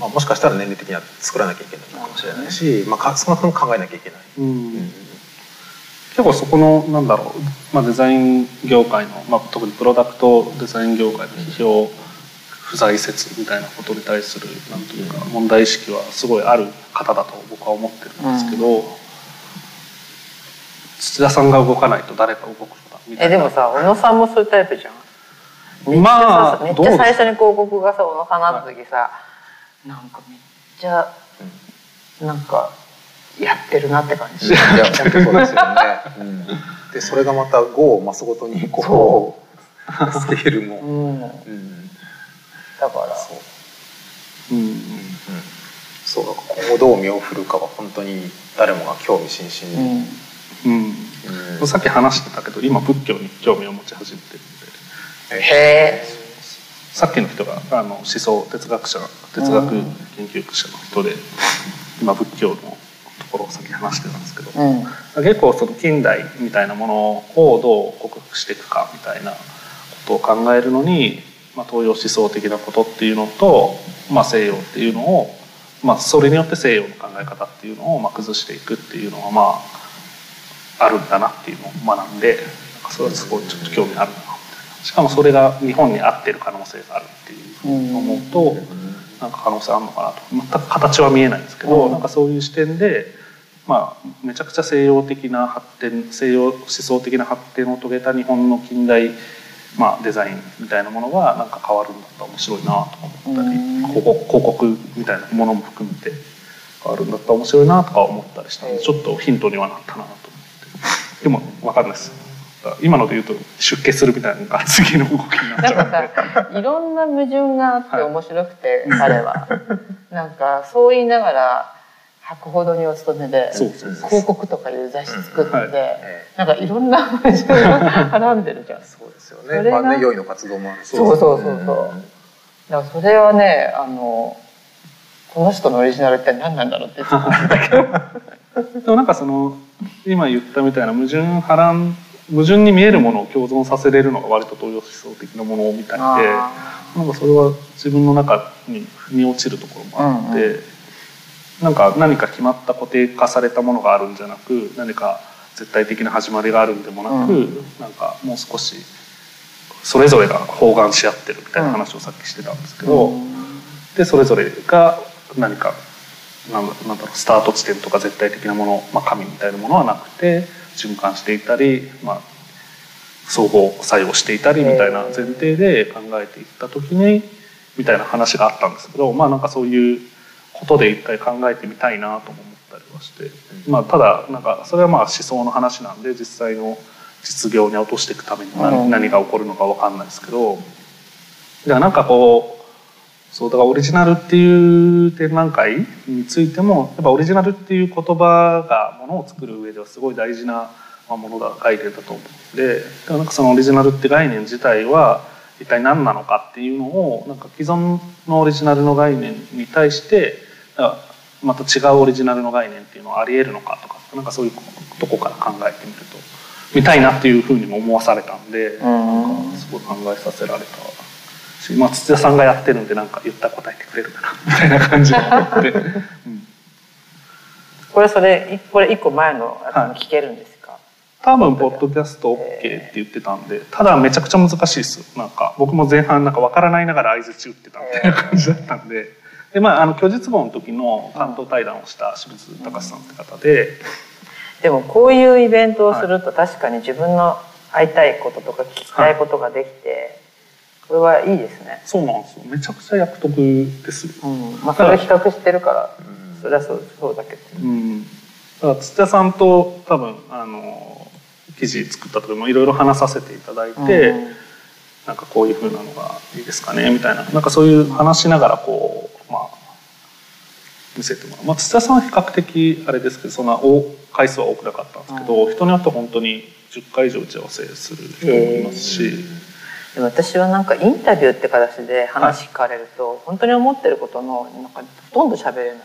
まあ、もしかしたら年齢的には作らなきゃいけないかもしれないし、まあ、か少なくとも考えなきゃいけない。うん。結構そこのなんだろう、まあ、デザイン業界の、まあ、特にプロダクトデザイン業界の批評不在説みたいなことに対するなんというか問題意識はすごいある方だと僕は思ってるんですけど、土田さんが動かないと誰が動くのだみたいな。えでもさ小野さんもそういうタイプじゃん。まあさめっちゃ最初に広告がさ小野さんのあった時さ、なんかめっちゃなんかやってるなって感じ。いや本当そうですよね。うん。でそれがまた5を増すごとにこうスケールも。うん。だうんから。そう。うんそうだ。から今後どう身を振るかは本当に誰もが興味津々うん。に。うん。うん。さっき話してたけど今仏教に興味を持ち始めてるんでへえ。さっきの人があの思想哲学者哲学研究者の人で今仏教のところをさっき話してたんですけどうん。結構その近代みたいなものをどう克服していくかみたいなことを考えるのに、まあ、東洋思想的なことっていうのと、まあ、西洋っていうのを、まあ、それによって西洋の考え方っていうのをまあ崩していくっていうのはまああるんだなっていうのを学んでなんかそれはすごいちょっと興味あるなしかもそれが日本に合ってる可能性があるっていうふうに思うと。なんか可能性あるのかなと。全く形は見えないんですけど、うん。なんかそういう視点で、まあ、めちゃくちゃ西洋的な発展西洋思想的な発展を遂げた日本の近代、まあ、デザインみたいなものがなんか変わるんだったら面白いなとか思ったり、うん。広告みたいなものも含めてがあるんだったら面白いなとか思ったりしたんでうんちょっとヒントにはなったなと思って。でも分かんないです。今ので言うと出家するみたいなのが次の動きになっちゃういろんな矛盾があって面白くて、彼は。なんかそう言いながら博報堂にお勤めでそうそうそう。広告とかいう雑誌作って、うんはい。えなんかいろんな矛盾がはらんでるじゃん。え そうですよね。まあね良いの活動もある。しそうそうそうそう。だからそれはねあのこの人のオリジナルって何なんだろうってちょっと思ったけど。でもなんかその今言ったみたいな矛盾波乱矛盾に見えるものを共存させれるのが割と東洋思想的なものみたいであなんかそれは自分の中に腑に落ちるところもあって、うんなんか何か決まった固定化されたものがあるんじゃなく何か絶対的な始まりがあるんでもなく、うん。なんかもう少しそれぞれが包含し合ってるみたいな話をさっきしてたんですけど、でそれぞれが何かなんだなんだろうスタート地点とか絶対的なもの、まあ、神みたいなものはなくて循環していたり、まあ、相互作用していたりみたいな前提で考えていった時にみたいな話があったんですけどまあなんかそういうことで一回考えてみたいなとも思ったりはして、まあ、ただなんかそれはまあ思想の話なんで実際の実業に落としていくために何,、うん。何が起こるのか分かんないですけど。だからなんかこうそうだからオリジナルっていう展覧会についてもやっぱオリジナルっていう言葉がものを作る上ではすごい大事なまあものだ概念だと思うので。だからなんかそのオリジナルって概念自体は一体何なのかっていうのをなんか既存のオリジナルの概念に対してまた違うオリジナルの概念っていうのはありえるのかとかなんかそういうとこから考えてみると見たいなっていうふうにも思わされたんで、なんかすごい考えさせられたし、まあ、土屋さんがやってるんでなんか言ったら答えてくれるかなみたいな感じがあって、うん。これそれこれ一個前のやつも聞けるんですか、多分ポッドキャスト OK って言ってたんでただめちゃくちゃ難しいです。なんか僕も前半なんか分からないながら相づち打ってたみたいな感じだったんで。でまあ、あの虚実語の時の担当対談をした清水隆さんって方で、でもこういうイベントをすると確かに自分の会いたいこととか聞きたいことができて、これはいいですね、そうなんですよ。めちゃくちゃ役得ですよ、うん。まあ、それ比較してるからそれはそうそうだけどうん、だから土屋さんと多分あの記事作った時もいろいろ話させていただいて、うん。なんかこういう風なのがいいですかねみたいな。なんかそういう話しながらこうまあ見せてもらう、まあ、土屋さんは比較的あれですけどそんな多回数は多くなかったんですけど、人によっては本当に10回以上打ち合わせする人もいますし、でも私はなんかインタビューって形で話聞かれると、本当に思ってることのなんかほとんど喋れない。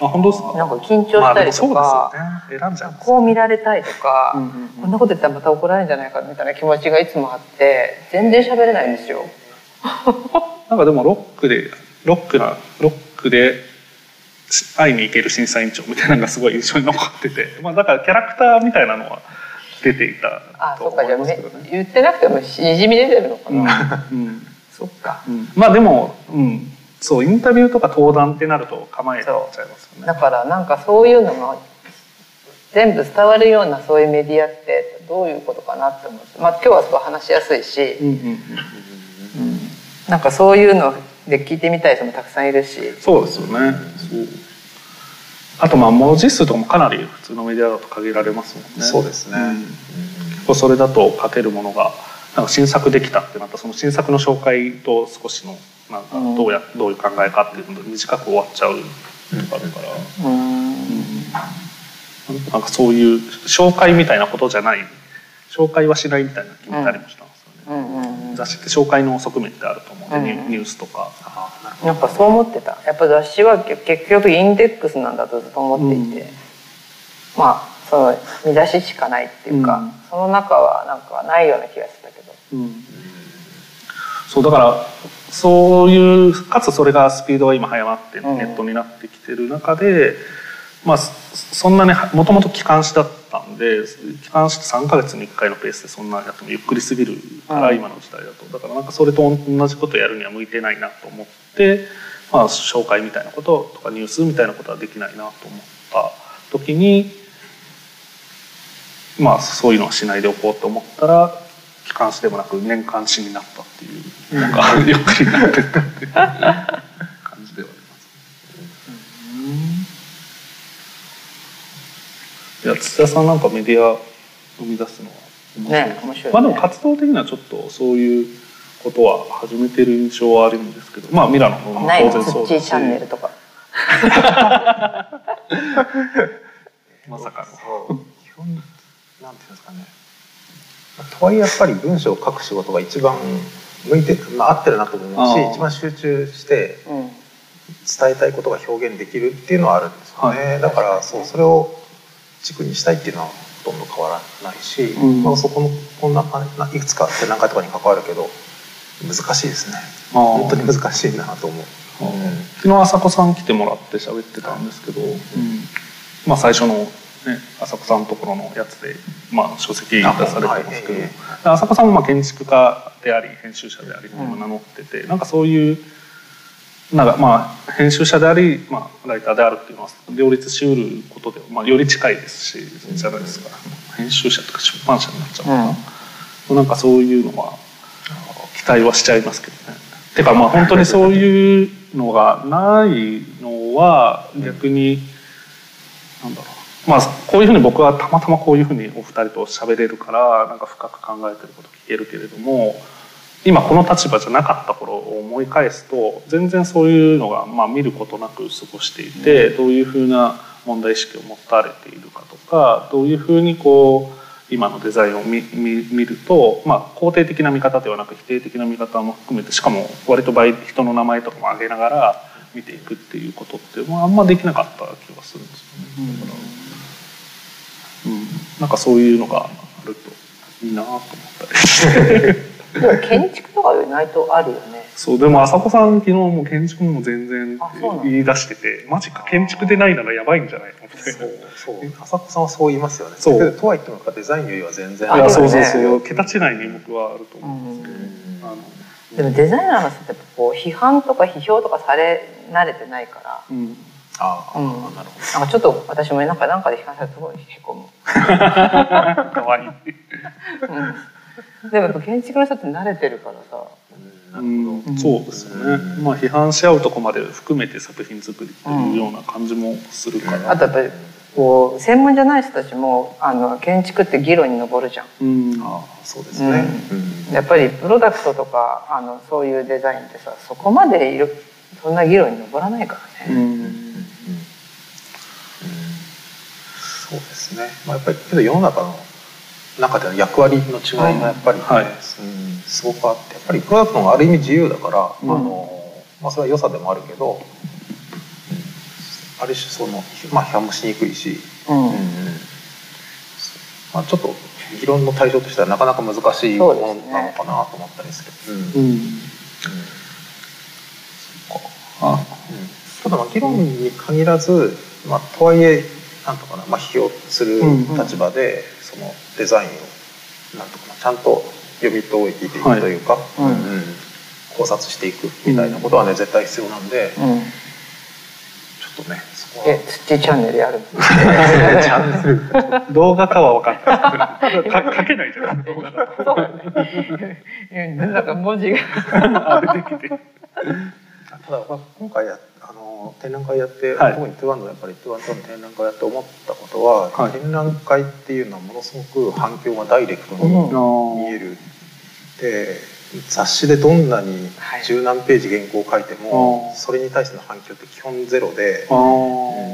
あ本当ですか？なんか緊張したりとか、選んじゃこう見られたいとか、うんうんうんこんなこと言ったらまた怒られるんじゃないかみたいな気持ちがいつもあって全然喋れないんですよ。なん。かでもロックでロックなロックで会いに行ける審査委員長みたいなのがすごい印象に残ってて、まあ、だからキャラクターみたいなのは出ていたと思いあそっかじゃあ、ねますけどね。、言ってなくてもしじみ出てるのかうんな。うん。そっか。うん。まあでも、うん、そうインタビューとか登壇ってなると構えちゃいますよね。だからなんかそういうのが全部伝わるようなそういうメディアってどういうことかなって思って、まあ今日はすごい話しやすいし、うんうん。うん。なんかそういうので聞いてみたい人もたくさんいるし、そうですよね。そう。あとまあ文字数とかもかなり普通のメディアだと限られますもんね。そうですね。ん。結構それだと書けるものがなんか新作できたってなったその新作の紹介と少しのなんかうん。どうやどういう考えかっていうので短く終わっちゃうとかあるから、うん、なんかそういう紹介みたいなことじゃない。紹介はしないみたいな決めたりもした。んですよね。うん。うんうん雑誌って紹介の側面ってあると思うんで、ニュうんニュースとか。なんかそう思ってた。やっぱ雑誌は結結局インデックスなんだとずっと思っていて、うん。まあその見出ししかないっていうか、うん。その中はなんかないような気がしてたけど。うん。そうだからそういうかつそれがスピードが今早まってうん。ネットになってきてる中で、まあそそんなにもともと機関誌だったんで機関誌って3か月に1回のペースでそんなやってもゆっくりすぎるから、うん。今の時代だと。だからなんかそれと同じことやるには向いてないなと思って、まあ、紹介みたいなこととかニュースみたいなことはできないなと思った時にまあそういうのはしないでおこうと思ったら機関誌でもなく年間誌になったっていうなんか ゆっくりになってったっていう感じではあります。いや土田さんなんかメディア生み出すのは面白い。ね面白いね。まあでも活動的にはちょっとそういうことは始めてる印象はあるんですけどまあミラノもない当然そうだし。チャンネルとか。まさかの。基本なんていうんですかね。まあとはいえやっぱり文章を書く仕事が一番向いて、まあ、合ってるなと思うしあー。一番集中してうん。伝えたいことが表現できるっていうのはあるんですよね、はだからそうそれを軸にしたいっていうのはほとんど変わらないし、うん。まあ、そこのこんなあいくつか展覧会とかに関わるけど難しいですね。本当に難しいなと思う、あー。昨日朝子さん来てもらって喋ってたんですけど、まあ最初の、ね、朝子さんのところのやつで、まあ、書籍出されてますけど、はい。朝子さんもまあ建築家であり編集者でありって名乗ってて、なんかそういうなんかまあ編集者であり、まあ、ライターであるっていうのは両立しうることで、まあ、より近いですしじゃないですか。編集者とか出版社になっちゃうから、なんかそういうのは期待はしちゃいますけどね。てかまあ本当にそういうのがないのは逆になんだろう。まあこういうふうに僕はたまたまこういうふうにお二人と喋れるからなんか深く考えてること聞けるけれども今この立場じゃなかった頃を思い返すと全然そういうのがまあ見ることなく過ごしていてどういうふうな問題意識を持たれているかとかどういうふうにこう今のデザインを見ると、まあ、肯定的な見方ではなく否定的な見方も含めてしかも割と倍人の名前とかも挙げながら見ていくっていうことって、まあ、あんまできなかった気がするんですよね。だから、うん、なんかそういうのがあるといいなと思ったり でも建築とか意外とあるよね。そうでも朝子さん昨日もう建築も全然言い出しててマジか建築でないならやばいんじゃないの？みたいな。そうそう。浅子さんはそう言いますよね。そう。とは言ってもデザインよりは全然いやあそうねそうそう。そう桁違いに僕はあると思うんですけど、あの。でもデザイナーの人ってこう批判とか批評とかされ慣れてないから。うん、ああ、うん。なるほど。なんかちょっと私もなんかなんかで批判されてすごいへこむ、かわいい。うん、でもやっぱ建築の人って慣れてるからさ。うんそうですよね。まあ批判し合うとこまで含めて作品作りっていうような感じもするから。あとやっぱりこう専門じゃない人たちもあの建築って議論に上るじゃん。うん、ああそうですね、やっぱりプロダクトとかあのそういうデザインってさそこまでいるそんな議論に上らないからね、うん、そうですね、まあ、やっぱりけど世の中の中での役割の違いがやっぱり、ねはい。うんすごくあってやっぱりプロダクトがある意味自由だから、うん。あのまあ、それは良さでもあるけど、ある種その、まあ、批判もしにくいし、うん。まあ、ちょっと議論の対象としてはなかなか難しいものなのかなと思ったりする。うん。ううん。ん、あ、ただまあ議論に限らず、まあ、とはいえなんとかな、まあ、批評する立場で、そのデザインをなんとかなちゃんと読み解いていくはい。というか、うん。うん考察していくみたいなことはね、絶対必要なんで、ちょうんっとねそこはえ土チャンネルやる チャンネル。動画かは分かんない。けどか書けないじゃん動画だと。そうだね。うんなんか文字が。あ出てきて。ただまあ今回やあの展覧会やって、はい。特にトゥワンのやっぱりトゥワンとの展覧会やって思ったことは、はい。展覧会っていうのはものすごく反響がダイレクトにうん。見える。で雑誌でどんなにはい。十何ページ原稿を書いても、あーそれに対しての反響って基本ゼロで、あ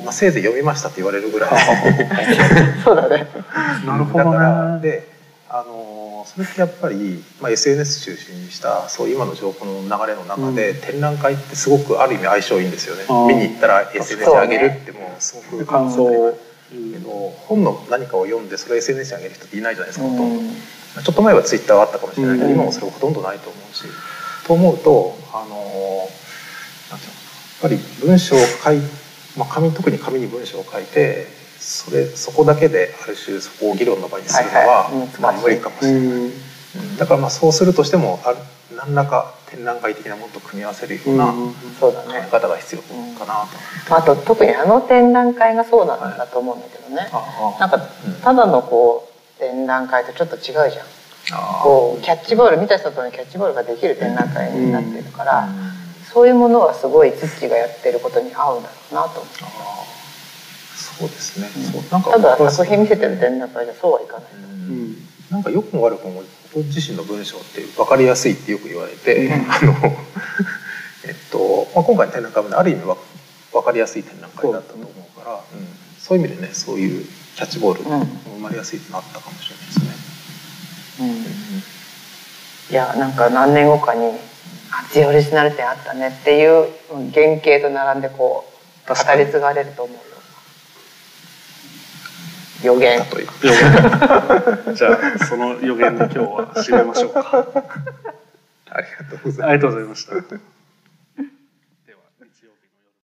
まあ、せいぜい読みましたって言われるぐらい。そうだね。なるほどね。だからであのそれってやっぱり、まあ、SNS 中心にしたそう今の情報の流れの中で、展覧会ってすごくある意味相性いいんですよね。見に行ったら SNS に。上げるってもう。すごく感想をけど本の何かを読んでそれを SNS に上げる人っていないじゃないですか、ほとんど。うん。ちょっと前はツイッターはあったかもしれないけど、うん。今もそれほとんどないと思うし。と思うと、あのなんていうのやっぱり文章を書い、まあ、紙特に紙に文章を書いてそれそこだけである種そこを議論の場にするのは、はいはい。うんまあ、無理かもしれない、うん。うんだからまあそうするとしてもある何らか展覧会的なものと組み合わせるような考え方が必要かなと。あと特にあの展覧会がそうなんだと思うんだけどね、ああ。なんかうん。ただのこう展覧会とちょっと違うじゃん。こうキャッチボール見た人とのキャッチボールができる展覧会になってるから、うん。そういうものはすごいツッチーがやってることに合うんだろうなと思ああそそうですね、うん。そう。なんかただ作品見せてる展覧会じゃそうはいかな。い、うん。うん。なんか良くも悪くも僕自身の文章って分かりやすいってよく言われて、うん。あの えっと、まあ、今回の展覧会もねある意味わ分かりやすい展覧会だったと思うから、うん。そういう意味でねそういうキャッチボールうん生まれやすいってなったかもしれないですね。うん。いやなんか何年後かに「あっちオリジナル展あったね」っていう原型と並んでこう語り継がれると思う。よ予言。だという予言。じゃあその予言で今日は締めましょうか。ありがとうございます。ありがとうございました